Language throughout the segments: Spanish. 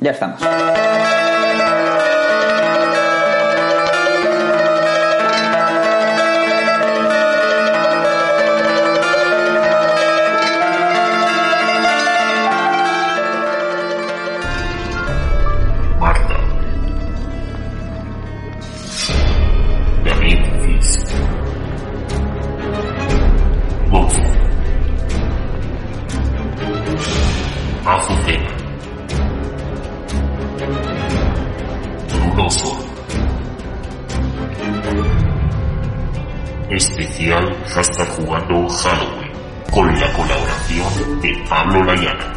Ya estamos. Especial hashtag jugando Halloween con la colaboración de Pablo Layana.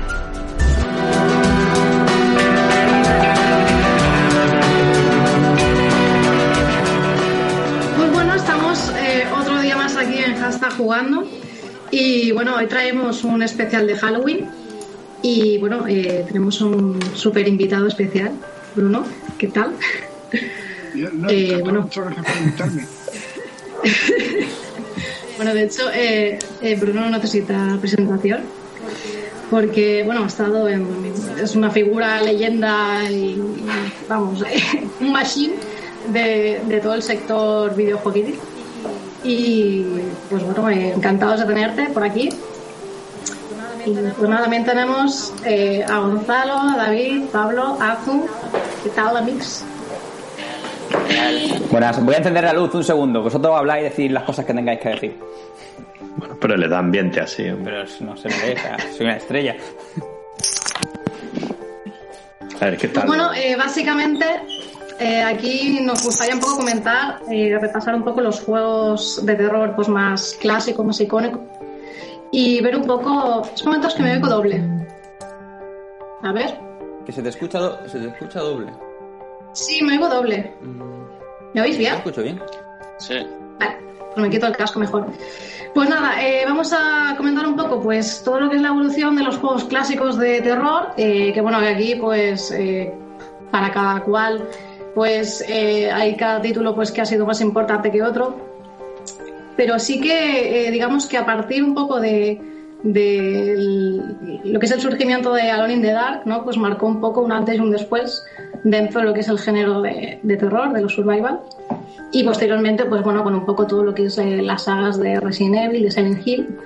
Pues bueno, estamos eh, otro día más aquí en Hashtag Jugando y bueno, hoy traemos un especial de Halloween y bueno, eh, tenemos un súper invitado especial, Bruno, ¿qué tal? No, Eh, bueno. Muchas gracias por invitarme. Bueno, de hecho, eh, eh, Bruno no necesita presentación porque bueno, ha estado en, es una figura leyenda y, vamos, un machine de, todo el sector videojueguil y pues bueno, eh, encantados de tenerte por aquí. Y pues también tenemos eh, a Gonzalo, a David, Pablo, Azu. ¿Qué tal, amigos? Buenas, voy a encender la luz un segundo. Vosotros habláis y decir las cosas que tengáis que decir. Bueno, pero le da ambiente así, hombre. Pero no se me deja, soy una estrella. A ver, ¿qué tal? Bueno, eh, básicamente eh, aquí nos gustaría un poco comentar, eh, repasar un poco los juegos de terror pues más clásicos, más icónicos y ver un poco. Es momentos que me oigo doble. A ver. Que se te escucha, do- se te escucha doble. Sí, me oigo doble. ¿Me oís ¿Me bien? escucho bien? Sí. Vale, pues me quito el casco mejor. Pues nada, eh, vamos a comentar un poco pues todo lo que es la evolución de los juegos clásicos de terror, eh, que bueno, que aquí pues eh, para cada cual pues eh, hay cada título pues que ha sido más importante que otro, pero sí que eh, digamos que a partir un poco de, de el- lo que es el surgimiento de Alone in the Dark, ¿no? pues marcó un poco un antes y un después dentro de lo que es el género de, de terror, de los survival. Y posteriormente, pues bueno, con un poco todo lo que es eh, las sagas de Resident Evil, de Silent Hill.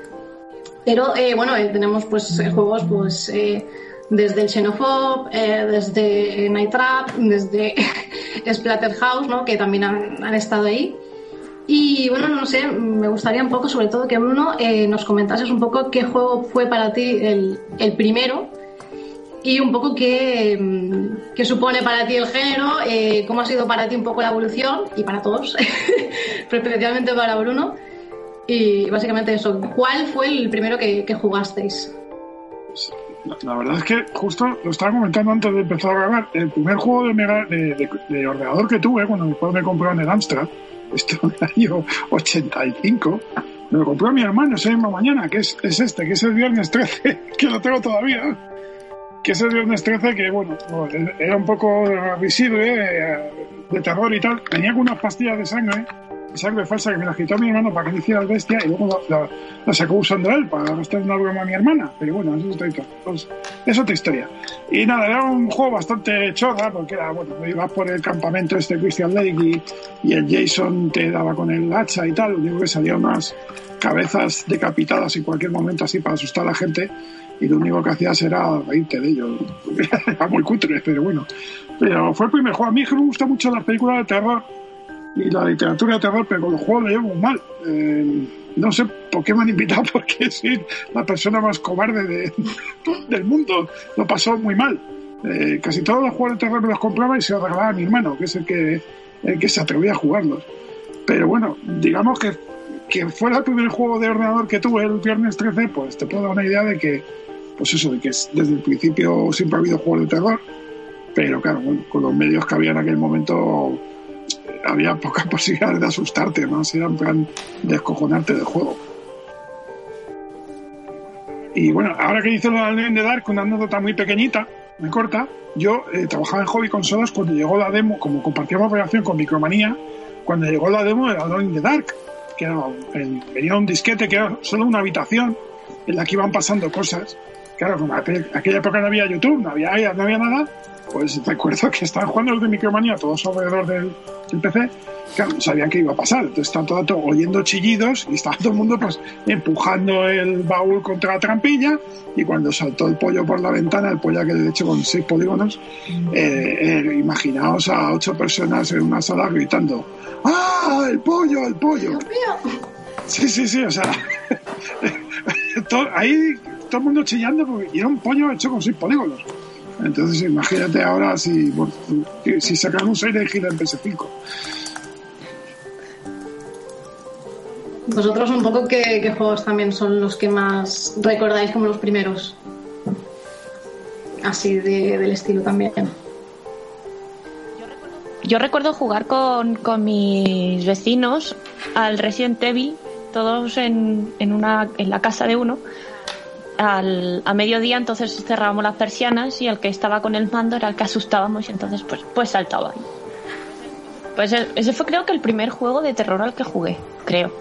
Pero eh, bueno, eh, tenemos pues eh, juegos pues eh, desde el Xenophobe, eh, desde Night Trap, desde Splatterhouse, ¿no? Que también han, han estado ahí. Y bueno, no sé, me gustaría un poco, sobre todo que Bruno eh, nos comentases un poco qué juego fue para ti el, el primero y un poco qué, qué supone para ti el género, eh, cómo ha sido para ti un poco la evolución y para todos, pero especialmente para Bruno. Y básicamente eso, ¿cuál fue el primero que, jugasteis? La, verdad es que justo lo estaba comentando antes de empezar a grabar. El primer juego de, ordenador que tuve cuando después me compró en el Amstrad, esto en el año 85, me lo compró mi hermano esa misma mañana, que es, es este, que es el viernes 13, que lo tengo todavía. Que es el viernes 13, que bueno, era un poco visible, eh, de terror y tal. Tenía unas pastillas de sangre sangre falsa que me la quitó mi hermano para que no hiciera el bestia y luego la, la- sacó usando él para gastar una broma a mi hermana. Pero bueno, eso es otra, historia. Pues, es otra historia. Y nada, era un juego bastante chorra porque era, bueno, ibas por el campamento este Christian Lake y, y el Jason te daba con el hacha y tal. Lo único que salía unas cabezas decapitadas en cualquier momento así para asustar a la gente y lo único que hacías era reírte de ellos. era muy cutre, pero bueno. Pero fue el primer juego. A mí me gusta mucho las películas de terror y la literatura de terror, pero con los juegos lo llevo muy mal. Eh, no sé por qué me han invitado, porque soy la persona más cobarde de- del mundo. Lo pasó muy mal. Eh, casi todos los juegos de terror me los compraba y se los regalaba a mi hermano, que es el que, el que se atrevía a jugarlos. Pero bueno, digamos que que fuera el primer juego de ordenador que tuve el viernes 13, pues te puedo dar una idea de que, pues eso, de que desde el principio siempre ha habido juegos de terror, pero claro, con los medios que había en aquel momento eh, había pocas posibilidades de asustarte, más era en plan descojonarte del juego. Y bueno, ahora que dice lo de Dark, una anécdota muy pequeñita, muy corta, yo eh, trabajaba en Hobby Consolas cuando llegó la demo, como compartíamos operación con Micromanía, cuando llegó la demo de Alone in the Dark, que era, venía un disquete que era solo una habitación en la que iban pasando cosas. Claro, como en aquella época no había YouTube, no había, no había nada, pues recuerdo que estaban jugando los de Micromanía todos alrededor del, del PC, claro, no sabían qué iba a pasar, entonces estaban todo rato oyendo chillidos y estaba todo el mundo pues empujando el baúl contra la trampilla y cuando saltó el pollo por la ventana, el pollo que de hecho con seis polígonos, eh, eh, imaginaos a ocho personas en una sala gritando ¡Ah, el pollo, el pollo! Sí, sí, sí, o sea, ahí todo el mundo chillando porque era un pollo hecho con seis polígonos. Entonces imagínate ahora si, bueno, si sacan un 6 de gira en PS5. Vosotros un poco qué, qué juegos también son los que más recordáis como los primeros. Así de- del estilo también. Yo recuerdo jugar con, con mis vecinos al Resident Evil, todos en, en, una, en la casa de uno. Al, a mediodía entonces cerrábamos las persianas y el que estaba con el mando era el que asustábamos y entonces pues, pues saltaba. Pues ese fue creo que el primer juego de terror al que jugué, creo.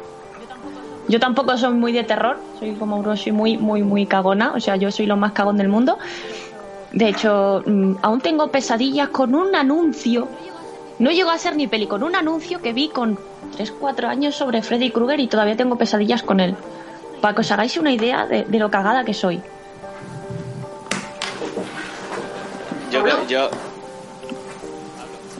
Yo tampoco soy muy de terror, soy como soy muy, muy, muy cagona, o sea, yo soy lo más cagón del mundo. De hecho, mm, aún tengo pesadillas con un anuncio. No llegó a ser ni peli, con un anuncio que vi con 3-4 años sobre Freddy Krueger y todavía tengo pesadillas con él. Para que os hagáis una idea de, de lo cagada que soy. Yo creo, yo,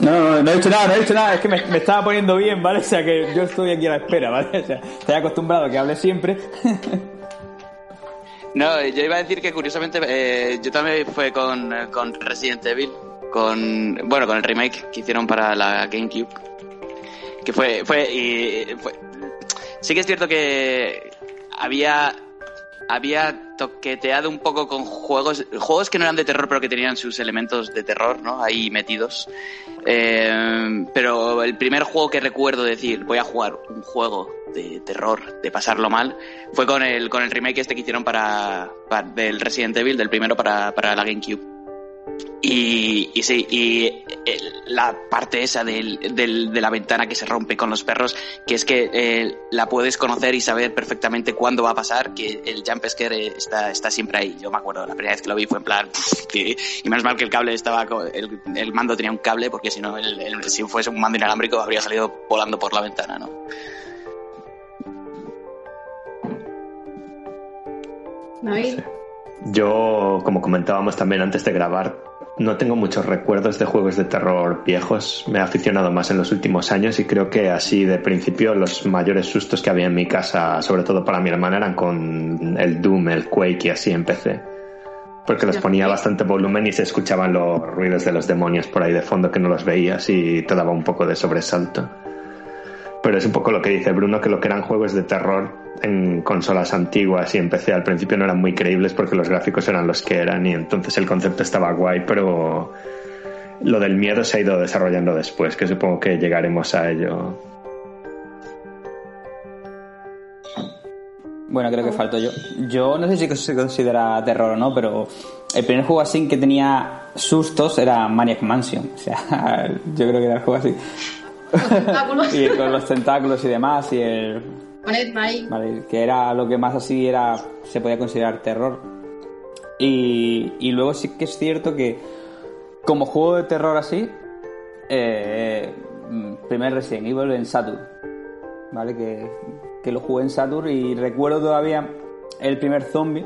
No, no, no he dicho nada, no he dicho nada, es que me, me estaba poniendo bien, ¿vale? O sea que yo estoy aquí a la espera, ¿vale? O sea, estoy acostumbrado a que hable siempre. no, yo iba a decir que curiosamente eh, yo también fue con, eh, con Resident Evil, con bueno con el remake que hicieron para la GameCube, que fue fue y fue, sí que es cierto que había había toqueteado un poco con juegos juegos que no eran de terror pero que tenían sus elementos de terror, ¿no? Ahí metidos. Eh, pero el primer juego que recuerdo decir voy a jugar un juego de terror, de pasarlo mal, fue con el, con el remake este que hicieron para, para- del Resident Evil, del primero para, para la GameCube. Y, y sí, y eh, la parte esa del, del- de la ventana que se rompe con los perros, que es que eh, la puedes conocer y saber perfectamente cuándo va a pasar, que el jump scare está, está siempre ahí. Yo me acuerdo, la primera vez que lo vi fue en plan, que- y menos mal que el cable estaba, co- el, el mando tenía un cable, porque si no, el- el- si fuese un mando inalámbrico habría salido volando por la ventana, ¿no? David. Yo, como comentábamos también antes de grabar, no tengo muchos recuerdos de juegos de terror viejos. Me he aficionado más en los últimos años y creo que así de principio los mayores sustos que había en mi casa, sobre todo para mi hermana, eran con el Doom, el Quake y así empecé. Porque les ponía bastante volumen y se escuchaban los ruidos de los demonios por ahí de fondo que no los veías y te daba un poco de sobresalto. Pero es un poco lo que dice Bruno, que lo que eran juegos de terror en consolas antiguas y en PC al principio no eran muy creíbles porque los gráficos eran los que eran y entonces el concepto estaba guay, pero lo del miedo se ha ido desarrollando después, que supongo que llegaremos a ello. Bueno, creo que falto yo. Yo no sé si se considera terror o no, pero el primer juego así que tenía sustos era Maniac Mansion. O sea, yo creo que era el juego así. Los tentáculos. y con los tentáculos y demás, y el. Ahí. Vale, que era lo que más así era. se podía considerar terror. Y, y luego sí que es cierto que, como juego de terror así, eh, mm, primer Resident Evil en Saturn. ¿Vale? Que, que lo jugué en Saturn y recuerdo todavía el primer zombie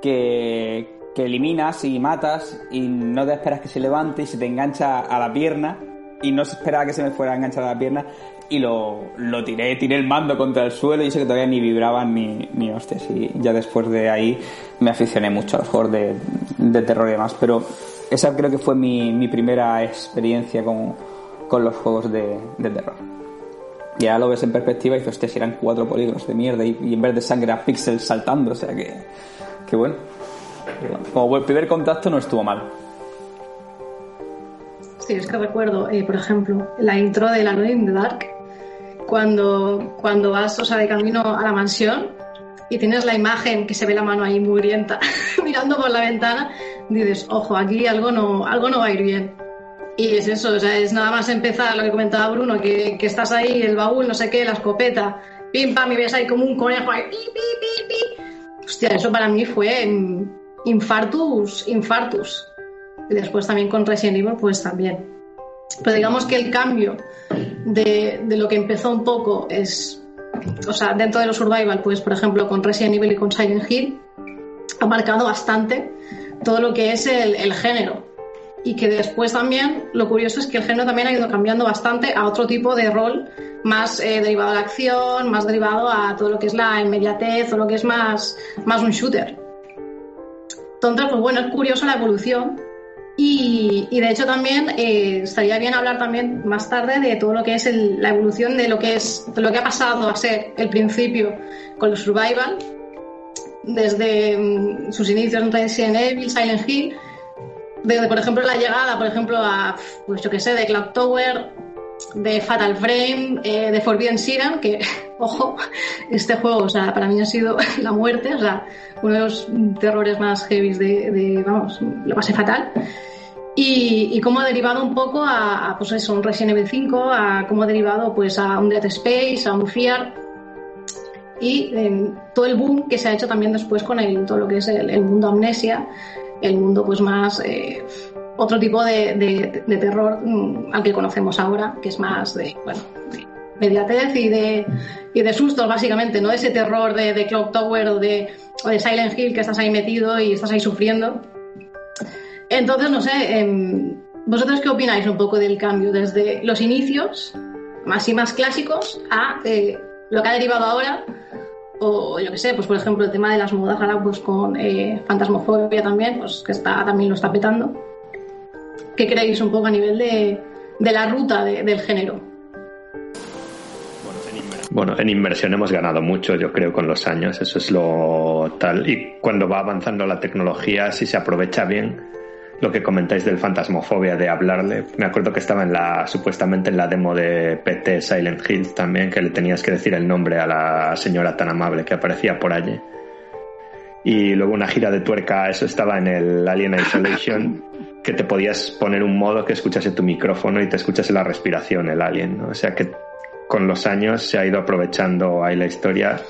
que, que eliminas y matas y no te esperas que se levante y se te engancha a la pierna y no se esperaba que se me fuera a enganchar la pierna y lo, lo tiré, tiré el mando contra el suelo y eso que todavía ni vibraban ni, ni hostias y ya después de ahí me aficioné mucho a los juegos de, de terror y demás pero esa creo que fue mi, mi primera experiencia con, con los juegos de, de terror Y ahora lo ves en perspectiva y dices, hostia, si eran cuatro polígonos de mierda y, y en vez de sangre a píxeles saltando, o sea que, que bueno. Como el primer contacto no estuvo mal. Es que recuerdo, eh, por ejemplo, la intro de la Noche in the Dark, cuando, cuando vas, o sea, de camino a la mansión y tienes la imagen que se ve la mano ahí mugrienta mirando por la ventana, dices, ojo, aquí algo no, algo no va a ir bien. Y es eso, o sea, es nada más empezar lo que comentaba Bruno, que, que estás ahí, el baúl, no sé qué, la escopeta, pim pam, y ves ahí como un conejo ahí, pi, pi, pi, pi. Hostia, eso para mí fue infartus, infartus. Y después también con Resident Evil, pues también. Pero digamos que el cambio de, de lo que empezó un poco es, o sea, dentro de los survival, pues por ejemplo con Resident Evil y con Silent Hill, ha marcado bastante todo lo que es el, el género. Y que después también, lo curioso es que el género también ha ido cambiando bastante a otro tipo de rol más eh, derivado a la acción, más derivado a todo lo que es la inmediatez o lo que es más, más un shooter. Entonces, pues bueno, es curioso la evolución y, de hecho también eh, estaría bien hablar también más tarde de todo lo que es el- la evolución de lo que es lo que ha pasado a ser el principio con los survival. Desde mm, sus inicios en Resident Evil, Silent Hill, desde por ejemplo la llegada, por ejemplo a pues yo que sé, de Cloud Tower, de Fatal Frame, eh, de Forbidden Siren, que ojo, este juego, o sea, para mí ha sido la muerte, o sea, uno de los terrores más heavy de, de, vamos, lo pasé fatal. Y, y cómo ha derivado un poco a, a, pues eso, un Resident Evil 5, a cómo ha derivado pues a un Dead Space, a un Fear y eh, todo el boom que se ha hecho también después con el, todo lo que es el, el mundo amnesia, el mundo pues más eh, otro tipo de, de- de terror mm, al que conocemos ahora, que es más de, bueno, de inmediatez y de, y de sustos básicamente, no ese terror de, de Clock Tower o de, o de Silent Hill que estás ahí metido y estás ahí sufriendo. Entonces, no sé, em, ¿vosotros qué opináis un poco del cambio desde los inicios, más y más clásicos, a eh, lo que ha derivado ahora? O yo qué sé, pues por ejemplo el tema de las modas ahora pues con eh, fantasmofobia también, pues que está, también lo está petando. ¿Qué creéis un poco a nivel de, de la ruta de- del género? Bueno, en inversión hemos ganado mucho, yo creo, con los años. Eso es lo tal. Y cuando va avanzando la tecnología, si se aprovecha bien, lo que comentáis del fantasmofobia, de hablarle. Me acuerdo que estaba en la, supuestamente en la demo de PT Silent Hill también, que le tenías que decir el nombre a la señora tan amable que aparecía por allí. Y luego una gira de tuerca, eso estaba en el Alien Isolation, que te podías poner un modo que escuchase tu micrófono y te escuchase la respiración, el alien. ¿no? O sea que con los años se ha ido aprovechando ahí la historia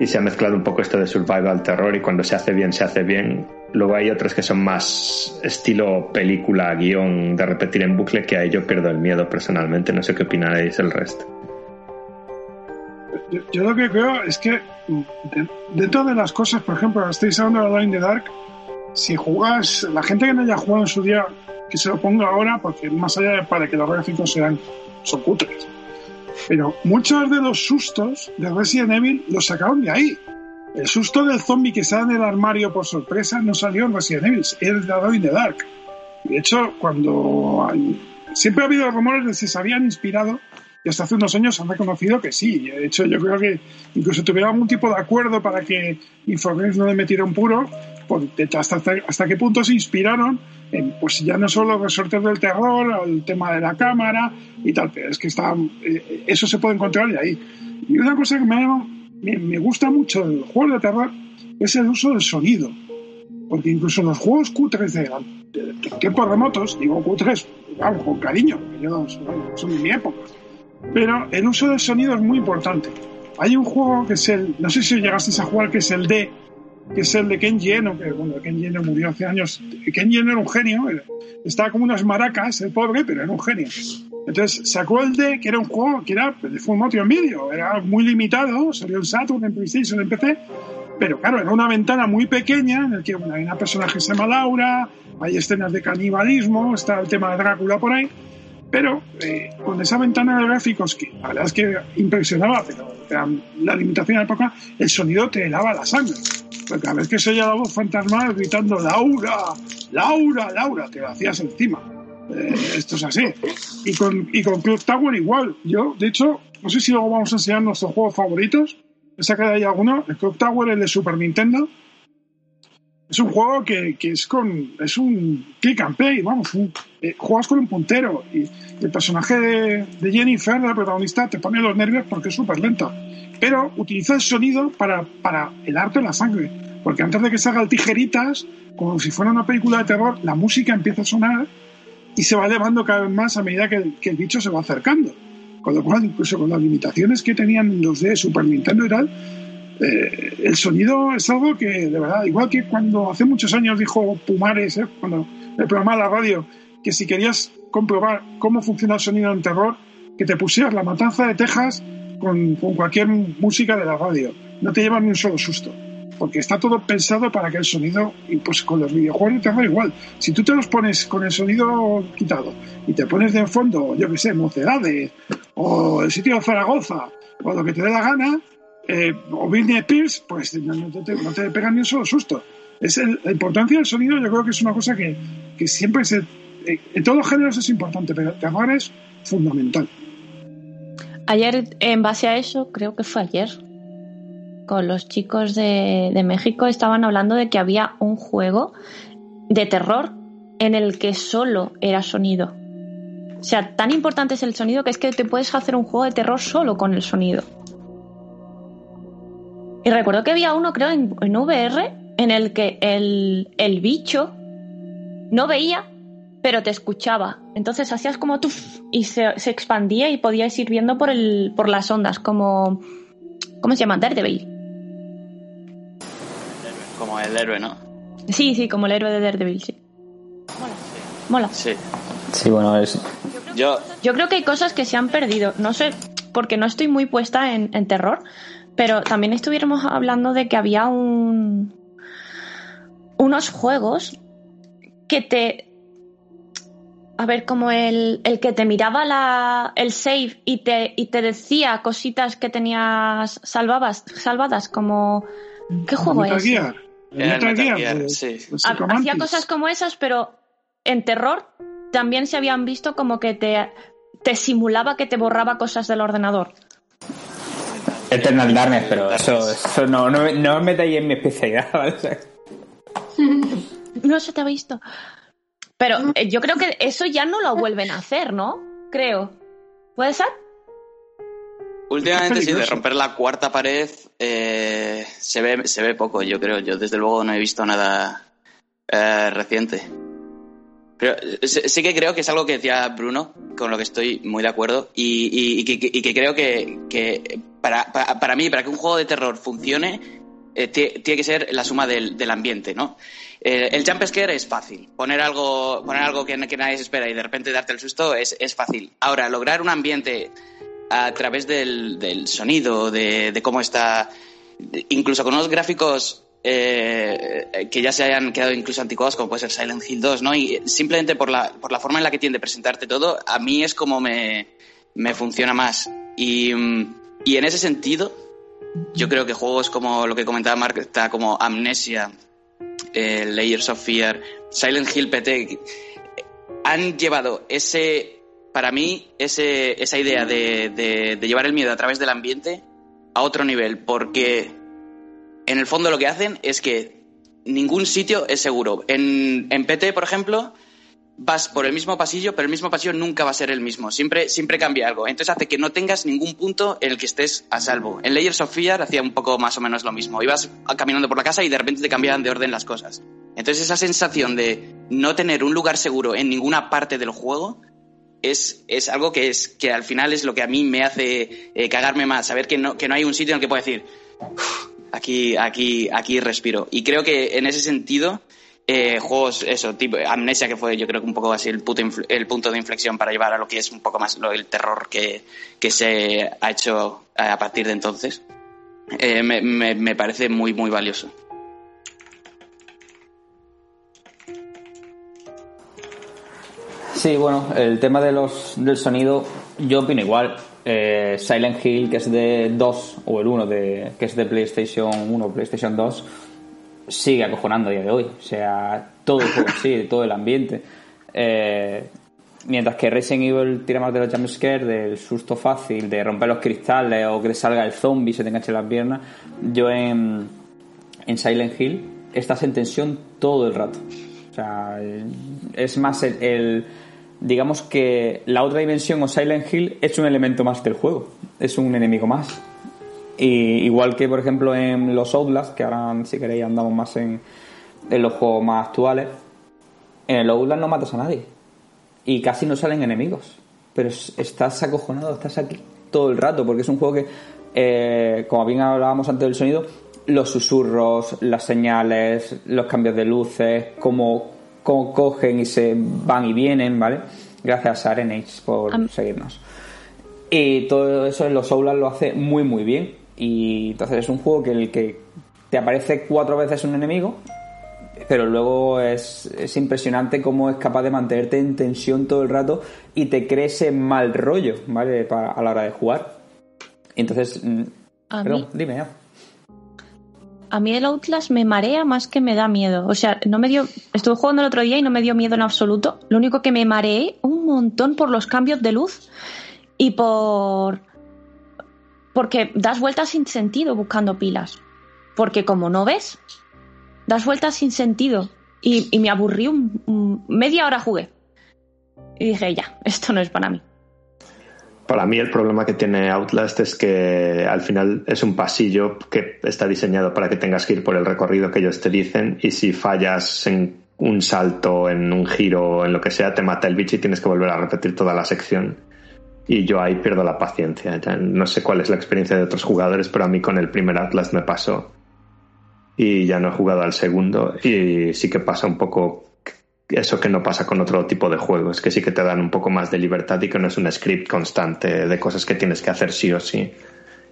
y se ha mezclado un poco esto de survival terror y cuando se hace bien, se hace bien. Luego hay otros que son más estilo película, guion de repetir en bucle, que ahí yo pierdo el miedo personalmente. No sé qué opinaréis el resto. Yo, lo que creo es que de- dentro de las cosas, por ejemplo, estáis hablando de the Dark, si jugas, la gente que no haya jugado en su día, que se lo ponga ahora, porque más allá de para que los gráficos sean, son cutres. Pero muchos de los sustos de Resident Evil los sacaron de ahí. El susto del zombie que sale en el armario por sorpresa no salió en Resident Evil, es de in the Dark. De hecho, cuando siempre ha habido rumores de si se habían inspirado y hasta hace unos años han reconocido que sí. De hecho, yo creo que incluso tuvieron algún tipo de acuerdo para que Infogrames no le metiera un puro, hasta, hasta, hasta qué punto se inspiraron en, pues ya no solo resortes del terror, el tema de la cámara y tal, pero es que está, eh, eso se puede encontrar de ahí. Y una cosa que me, me, me gusta mucho del juego de terror es el uso del sonido. Porque incluso los juegos cutres de, de, de tiempos remotos, digo cutres, vamos, con cariño, yo son de mi época. Pero el uso del sonido es muy importante. Hay un juego que es el, no sé si llegasteis a jugar, que es el D, que es el de Kenji Eno, que bueno, Kenji Eno murió hace años. Kenji Eno era un genio, estaba como unas maracas, el pobre, pero era un genio. Entonces sacó el D, que era un juego que era de full motion video, era muy limitado, salió en Saturn, en PlayStation, en PC, pero claro, era una ventana muy pequeña en la que bueno, hay una personaje que se llama Laura, hay escenas de canibalismo, está el tema de Drácula por ahí, pero eh, con esa ventana de gráficos que la verdad es que impresionaba, pero era la limitación de la época, el sonido te helaba la sangre. Porque cada vez que se oía la voz fantasmal gritando Laura, Laura, Laura, te lo hacías encima. Eh, esto es así. Y con, y con Clock Tower igual. Yo, de hecho, no sé si luego vamos a enseñar nuestros juegos favoritos. Esa que hay alguno. El Clock Tower, el de Super Nintendo. Es un juego que, que es con. Es un click and play, vamos. un- eh, juegas con un puntero. Y el personaje de, de Jennifer, la protagonista, te pone los nervios porque es súper lenta. Pero utiliza el sonido para, para helarte la sangre. Porque antes de que salga el tijeritas, como si fuera una película de terror, la música empieza a sonar y se va elevando cada vez más a medida que el, que el bicho se va acercando. Con lo cual, incluso con las limitaciones que tenían los de Super Nintendo y tal, eh, el sonido es algo que, de verdad, igual que cuando hace muchos años dijo Pumares, eh, cuando el programa de la radio, que si querías comprobar cómo funciona el sonido en terror, que te pusieras la matanza de Texas con, cualquier música de la radio. No te llevan ni un solo susto. Porque está todo pensado para que el sonido, y pues con los videojuegos de terror igual. Si tú te los pones con el sonido quitado y te pones de fondo, yo que sé, Mocedades, o el sitio de Zaragoza, o lo que te dé la gana, eh, o Britney Spears, pues no, te, no te pegan ni un solo susto. Es la importancia del sonido, yo creo que es una cosa que, que siempre se. eh, En todos los géneros es importante, pero terror es fundamental. Ayer, en base a eso, creo que fue ayer, con los chicos de, de México estaban hablando de que había un juego de terror en el que solo era sonido. O sea, tan importante es el sonido que es que te puedes hacer un juego de terror solo con el sonido. Y recuerdo que había uno, creo, en, en VR, en el que el, el bicho no veía, pero te escuchaba. Entonces hacías como tú y se, se expandía y podías ir viendo por, el, por las ondas, como. ¿Cómo se llama? Daredevil. Como el héroe, ¿no? Sí, sí, como el héroe de Daredevil, sí. Mola. Sí. Sí, bueno, es. Yo, Yo creo que hay cosas que se han perdido. No sé, porque no estoy muy puesta en, en terror, pero también estuviéramos hablando de que había un. unos juegos que te. A ver, como el, el que te miraba la, el save y te, y te decía cositas que tenías salvabas, salvadas, como. ¿Qué juego Metal es? Gear. Metal Gear, de- sí. de hacía cosas como esas, pero en terror también se habían visto como que te, te simulaba que te borraba cosas del ordenador. Eternal Darkness, pero eso, eso no, no, no os metáis en mi especialidad, ¿vale? O sea, No se te ha visto. Pero eh, yo creo que eso ya no lo vuelven a hacer, ¿no? Creo. ¿Puede ser? últimamente sí, de romper la cuarta pared eh, se, ve, se ve poco, yo creo. Yo desde luego no he visto nada eh, reciente. Pero sí, que creo que es algo que decía Bruno, con lo que estoy muy de acuerdo, y, que, creo que, para, para, mí, para que un juego de terror funcione, eh, tie- tiene que ser la suma del, ambiente, ¿no? Eh, el jump scare es fácil. Poner algo, poner algo que, nadie se espera y de repente darte el susto es, fácil. Ahora, lograr un ambiente a través del, del sonido, de, de cómo está, incluso con unos gráficos eh, que ya se hayan quedado incluso anticuados, como puede ser Silent Hill 2, ¿no? Y simplemente por la, por la forma en la que tiende a presentarte todo, a mí es como me, me funciona más. Y, y en ese sentido, yo creo que juegos como lo que comentaba Mark, está como Amnesia, eh, Layers of Fear, Silent Hill PT, han llevado ese, para mí, ese, esa idea de, de- de llevar el miedo a través del ambiente a otro nivel, porque en el fondo lo que hacen es que ningún sitio es seguro. En, en PT, por ejemplo, vas por el mismo pasillo, pero el mismo pasillo nunca va a ser el mismo. Siempre, siempre cambia algo. Entonces hace que no tengas ningún punto en el que estés a salvo. En Layers of Fear hacía un poco más o menos lo mismo. Ibas caminando por la casa y de repente te cambiaban de orden las cosas. Entonces esa sensación de no tener un lugar seguro en ninguna parte del juego es, es algo que, es, que al final es lo que a mí me hace eh, cagarme más. Saber que no, que no hay un sitio en el que pueda decir, "Uf, aquí, aquí, aquí respiro. Y creo que en ese sentido, eh, juegos, eso, tipo Amnesia, que fue yo creo que un poco así el, punto de inflexión para llevar a lo que es un poco más el terror que, que se ha hecho eh, a partir de entonces, eh, me- me parece muy, muy valioso. Sí, bueno, el tema de los, del sonido, yo opino igual. Eh, Silent Hill, que es de 2, o el 1, de, que es de PlayStation 1 o PlayStation 2, sigue acojonando a día de hoy. O sea, todo el juego sí, todo el ambiente. Eh, Mientras que Resident Evil tira más de los jumpscares, del susto fácil, de romper los cristales o que salga el zombie y se te enganche las piernas, yo en, en Silent Hill estás en tensión todo el rato. O sea, es más el- digamos que la otra dimensión o Silent Hill es un elemento más del juego, es un enemigo más. Y igual que por ejemplo en los Outlast, que ahora si queréis andamos más en, en los juegos más actuales, en el Outlast no matas a nadie y casi no salen enemigos, pero es- estás acojonado, estás aquí todo el rato porque es un juego que, eh, como bien hablábamos antes del sonido, los susurros, las señales, los cambios de luces, cómo, cómo cogen y se van y vienen, ¿vale? Gracias a Arenage por Am- seguirnos. Y todo eso en los Outlast lo hace muy muy bien. Y entonces es un juego que el que te aparece cuatro veces un enemigo, pero luego es, es impresionante cómo es capaz de mantenerte en tensión todo el rato y te cree ese mal rollo, ¿vale? Para, a la hora de jugar. Entonces, mm, A perdón, mí, dime ya. A mí el Outlast me marea más que me da miedo. O sea, no me dio. Estuve jugando el otro día y no me dio miedo en absoluto. Lo único que me mareé un montón por los cambios de luz y por. Porque das vueltas sin sentido buscando pilas. Porque como no ves, das vueltas sin sentido. Y, me aburrí un- media hora jugué. Y dije, ya, esto no es para mí. Para mí el problema que tiene Outlast es que al final es un pasillo que está diseñado para que tengas que ir por el recorrido que ellos te dicen y si fallas en un salto, en un giro, en lo que sea, te mata el bicho y tienes que volver a repetir toda la sección. Y yo ahí pierdo la paciencia. No sé cuál es la experiencia de otros jugadores, pero a mí con el primer Atlas me pasó. Y ya no he jugado al segundo. Y sí que pasa un poco eso que no pasa con otro tipo de juegos, que sí que te dan un poco más de libertad y que no es un script constante de cosas que tienes que hacer sí o sí.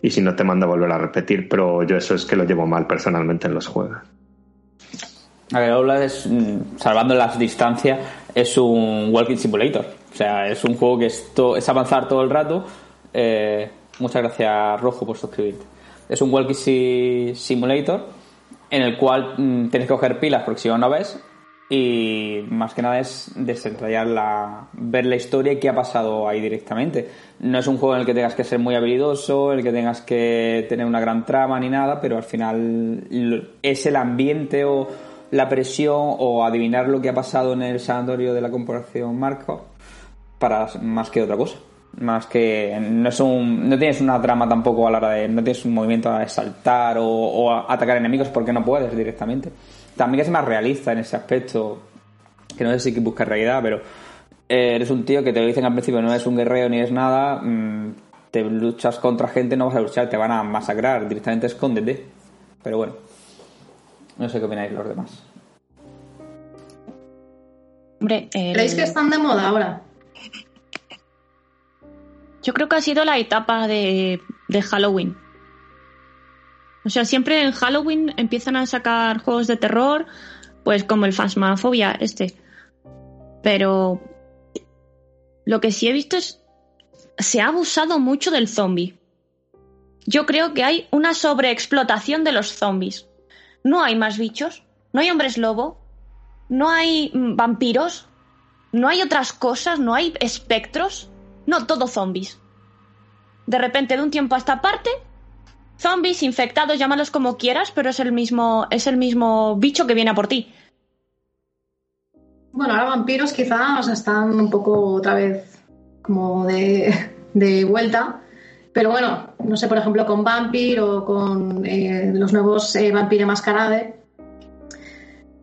Y si no te manda a volver a repetir, pero yo eso es que lo llevo mal personalmente en los juegos. A ver, Outlast es, mm, salvando las distancias, es un walking simulator. O sea, es un juego que es, avanzar todo el rato. Eh, muchas gracias, Rojo, por suscribirte. Es un walking si- simulator en el cual mm, tienes que coger pilas porque si no, no ves. Y más que nada es desentrañar la, ver la historia y qué ha pasado ahí directamente. No es un juego en el que tengas que ser muy habilidoso, en el que tengas que tener una gran trama ni nada, pero al final es el ambiente o la presión o adivinar lo que ha pasado en el sanatorio de la corporación Marco para más que otra cosa. Más que no es un, no tienes una trama tampoco a la hora de no tienes un movimiento a saltar o, o a atacar enemigos porque no puedes directamente. También es más realista en ese aspecto que no sé si busca realidad, pero eh, eres un tío que te lo dicen al principio no eres un guerrero ni es nada, mm, te luchas contra gente, no vas a luchar, te van a masacrar, directamente escóndete. Pero bueno, no sé qué opináis los demás. Hombre, el- ¿Creéis que están de moda ahora? Yo creo que ha sido la etapa de, de Halloween. O sea, siempre en Halloween empiezan a sacar juegos de terror, pues como el Phasmophobia este. Pero lo que sí he visto es se ha abusado mucho del zombie. Yo creo que hay una sobreexplotación de los zombies. No hay más bichos, no hay hombres lobo, no hay mm, vampiros, no hay otras cosas, no hay espectros. No, todo zombies. De repente, de un tiempo a esta parte, zombies, infectados, llámalos como quieras, pero es el mismo, es el mismo bicho que viene a por ti. Bueno, ahora vampiros quizás están un poco otra vez como de, de vuelta. Pero bueno, no sé, por ejemplo, con Vampir o con eh, los nuevos eh, Vampire Mascarade.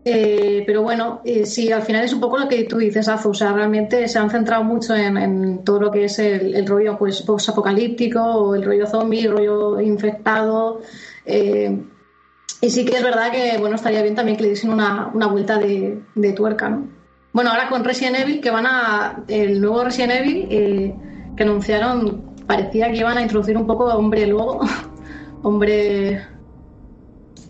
Eh, pero bueno, eh, sí, al final es un poco lo que tú dices, Azu. O sea, realmente se han centrado mucho en, en todo lo que es el, el rollo pues, post-apocalíptico o el rollo zombie, el rollo infectado. eh, y sí que es verdad que bueno estaría bien también que le diesen una, una vuelta de, de tuerca, ¿no? Bueno, ahora con Resident Evil, que van a. El nuevo Resident Evil eh, que anunciaron, parecía que iban a introducir un poco a hombre lobo, hombre.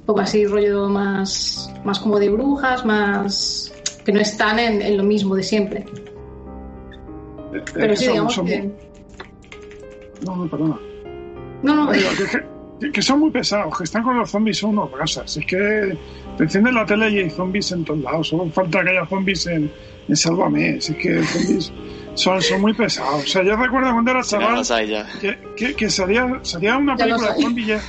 Un poco así, rollo más, más como de brujas, más. que no están en, en lo mismo de siempre. Pero sí, Son- digamos son- que. No, no, perdona. No, no, Digo, que, que- que son muy pesados, que están con los zombies son unos brasas. Es que te enciendes la tele y hay zombies en todos lados. Solo falta que haya zombies en, en Sálvame. Si es que zombies Son, son muy pesados. O sea, yo recuerdo cuando era chaval que, que, que salía, salía una película de zombies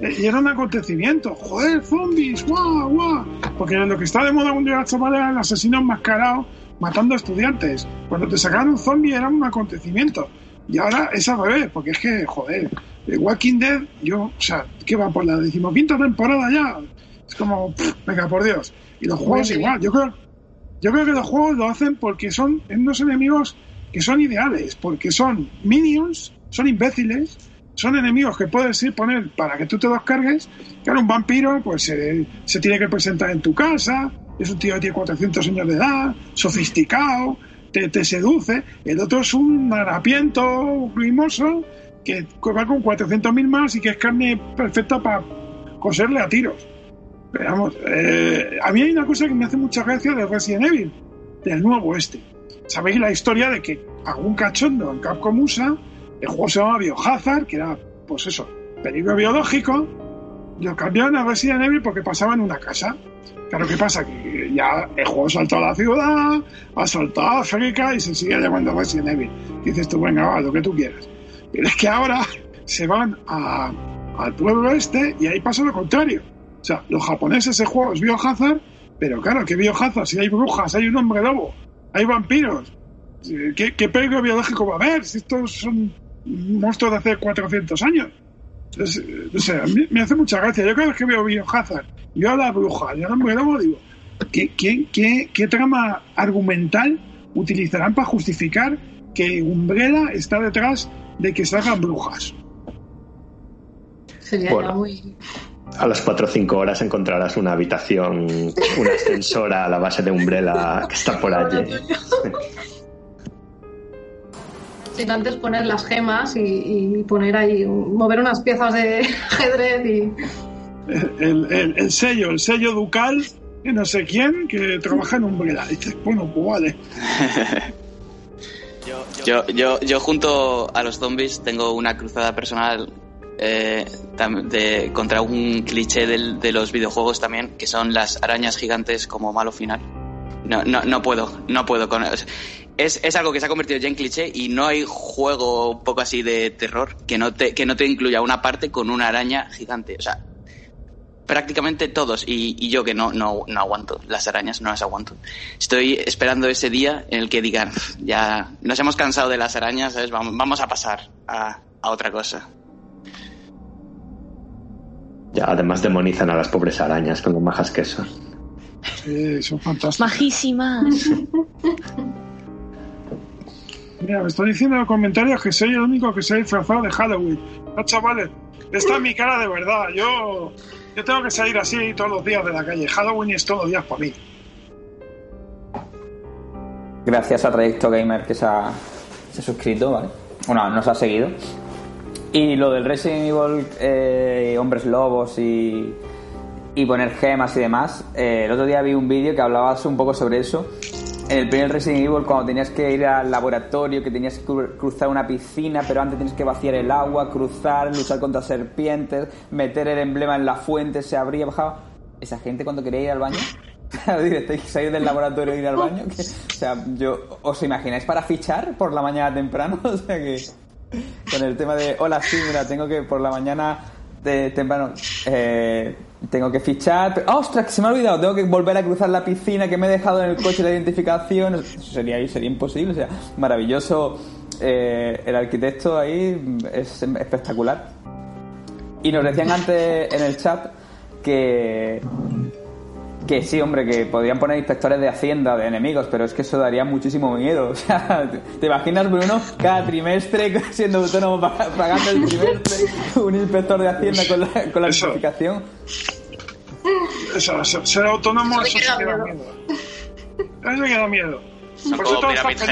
y, era un acontecimiento. Joder, zombies, guau, guau. Porque lo que está de moda cuando era chaval era el asesino enmascarado matando a estudiantes. Cuando te sacaban un zombie era un acontecimiento. Y ahora es al revés, porque es que, joder, Walking Dead, yo, o sea, ¿qué va por la decimoquinta temporada ya? Es como, pff, venga, por Dios. Y los juegos igual. Yo creo, yo creo que los juegos lo hacen porque son unos enemigos que son ideales, porque son minions, son imbéciles, son enemigos que puedes ir poner para que tú te los cargues. Claro, un vampiro pues se, tiene que presentar en tu casa, es un tío que tiene 400 años de edad, sofisticado, te, te seduce. El otro es un harapiento grimoso que va con 400.000 más y que es carne perfecta para coserle a tiros. Pero vamos, eh, a mí hay una cosa que me hace mucha gracia de Resident Evil, del nuevo este. ¿Sabéis la historia de que algún cachondo en Capcom USA, el juego se llamaba Biohazard, que era, pues eso, peligro biológico, lo cambiaron a Resident Evil porque pasaba en una casa. Claro, ¿qué pasa? Que ya el juego saltó a la ciudad, ha saltado a África y se sigue llamando Resident Evil. Dices tú, venga, va, lo que tú quieras. Pero es que ahora se van a- al pueblo este y ahí pasa lo contrario. O sea, los japoneses ese juego es Biohazard, pero claro, ¿qué Biohazard? Si hay brujas, hay un hombre lobo, hay vampiros. Eh, ¿Qué, qué peligro biológico va a haber? Si estos son monstruos de hace 400 años. Eh, a me hace mucha gracia. Yo cada vez que veo Biohazard, yo a la bruja y al hombre lobo digo, ¿qué, qué, qué, qué trama argumental utilizarán para justificar que Umbrella está detrás de que salgan brujas? Sería Bueno. muy. A las 4 o 5 horas encontrarás una habitación, una ascensora a la base de Umbrella que está por allí. Sin antes poner las gemas y, y poner ahí, mover unas piezas de ajedrez y. El, el- el sello, el sello ducal de no sé quién que trabaja en Umbrella. Dices, bueno, pues vale. Yo, yo, yo junto a los zombies tengo una cruzada personal eh, de, contra un cliché del- de los videojuegos también, que son las arañas gigantes como malo final. No, no, no puedo, no puedo con es, es algo que se ha convertido ya en cliché y no hay juego un poco así de terror que no te, que no te incluya una parte con una araña gigante. O sea, prácticamente todos y, y yo que no, no, no aguanto las arañas, no las aguanto. Estoy esperando ese día en el que digan, "Pf, ya nos hemos cansado de las arañas, ¿sabes? Vamos, vamos a pasar a, a otra cosa. Ya, además demonizan a las pobres arañas con lo majas que son. Sí, son fantásticos. Majísimas. Mira, me están diciendo en los comentarios que soy el único que se ha disfrazado de Halloween. No, chavales, esta es mi cara de verdad. Yo, yo tengo que salir así todos los días de la calle. Halloween es todos los días para mí. Gracias a Trayecto Gamer que se ha, suscrito, ¿vale? Bueno, nos ha seguido. Y lo del Resident Evil, eh, hombres lobos y, y poner gemas y demás. eh, el otro día vi un vídeo que hablaba un poco sobre eso. En el primer Resident Evil, cuando tenías que ir al laboratorio, que tenías que cru- cruzar una piscina, pero antes tienes que vaciar el agua, cruzar, luchar contra serpientes, meter el emblema en la fuente, se abría, bajaba. Esa gente cuando quería ir al baño, que salir del laboratorio e ir al baño. o sea, yo, ¿os imagináis para fichar por la mañana temprano? O sea que con el tema de, hola, sí, mira, tengo que por la mañana de temprano, eh, tengo que fichar, pero, ¡ah, ostras, se me ha olvidado, tengo que volver a cruzar la piscina que me he dejado en el coche la identificación, eso sería, sería imposible, o sea, maravilloso, eh, el arquitecto ahí es espectacular. Y nos decían antes en el chat que que sí, hombre, que podrían poner inspectores de Hacienda, de enemigos, pero es que eso daría muchísimo miedo. O sea, ¿te imaginas, Bruno, cada trimestre siendo autónomo pa- pagando el trimestre un inspector de Hacienda con la, con la Eso. notificación? Eso, eso, ser autónomo, Eso eso me sí da que da miedo. miedo. Eso que da miedo. Son Por eso todas estas,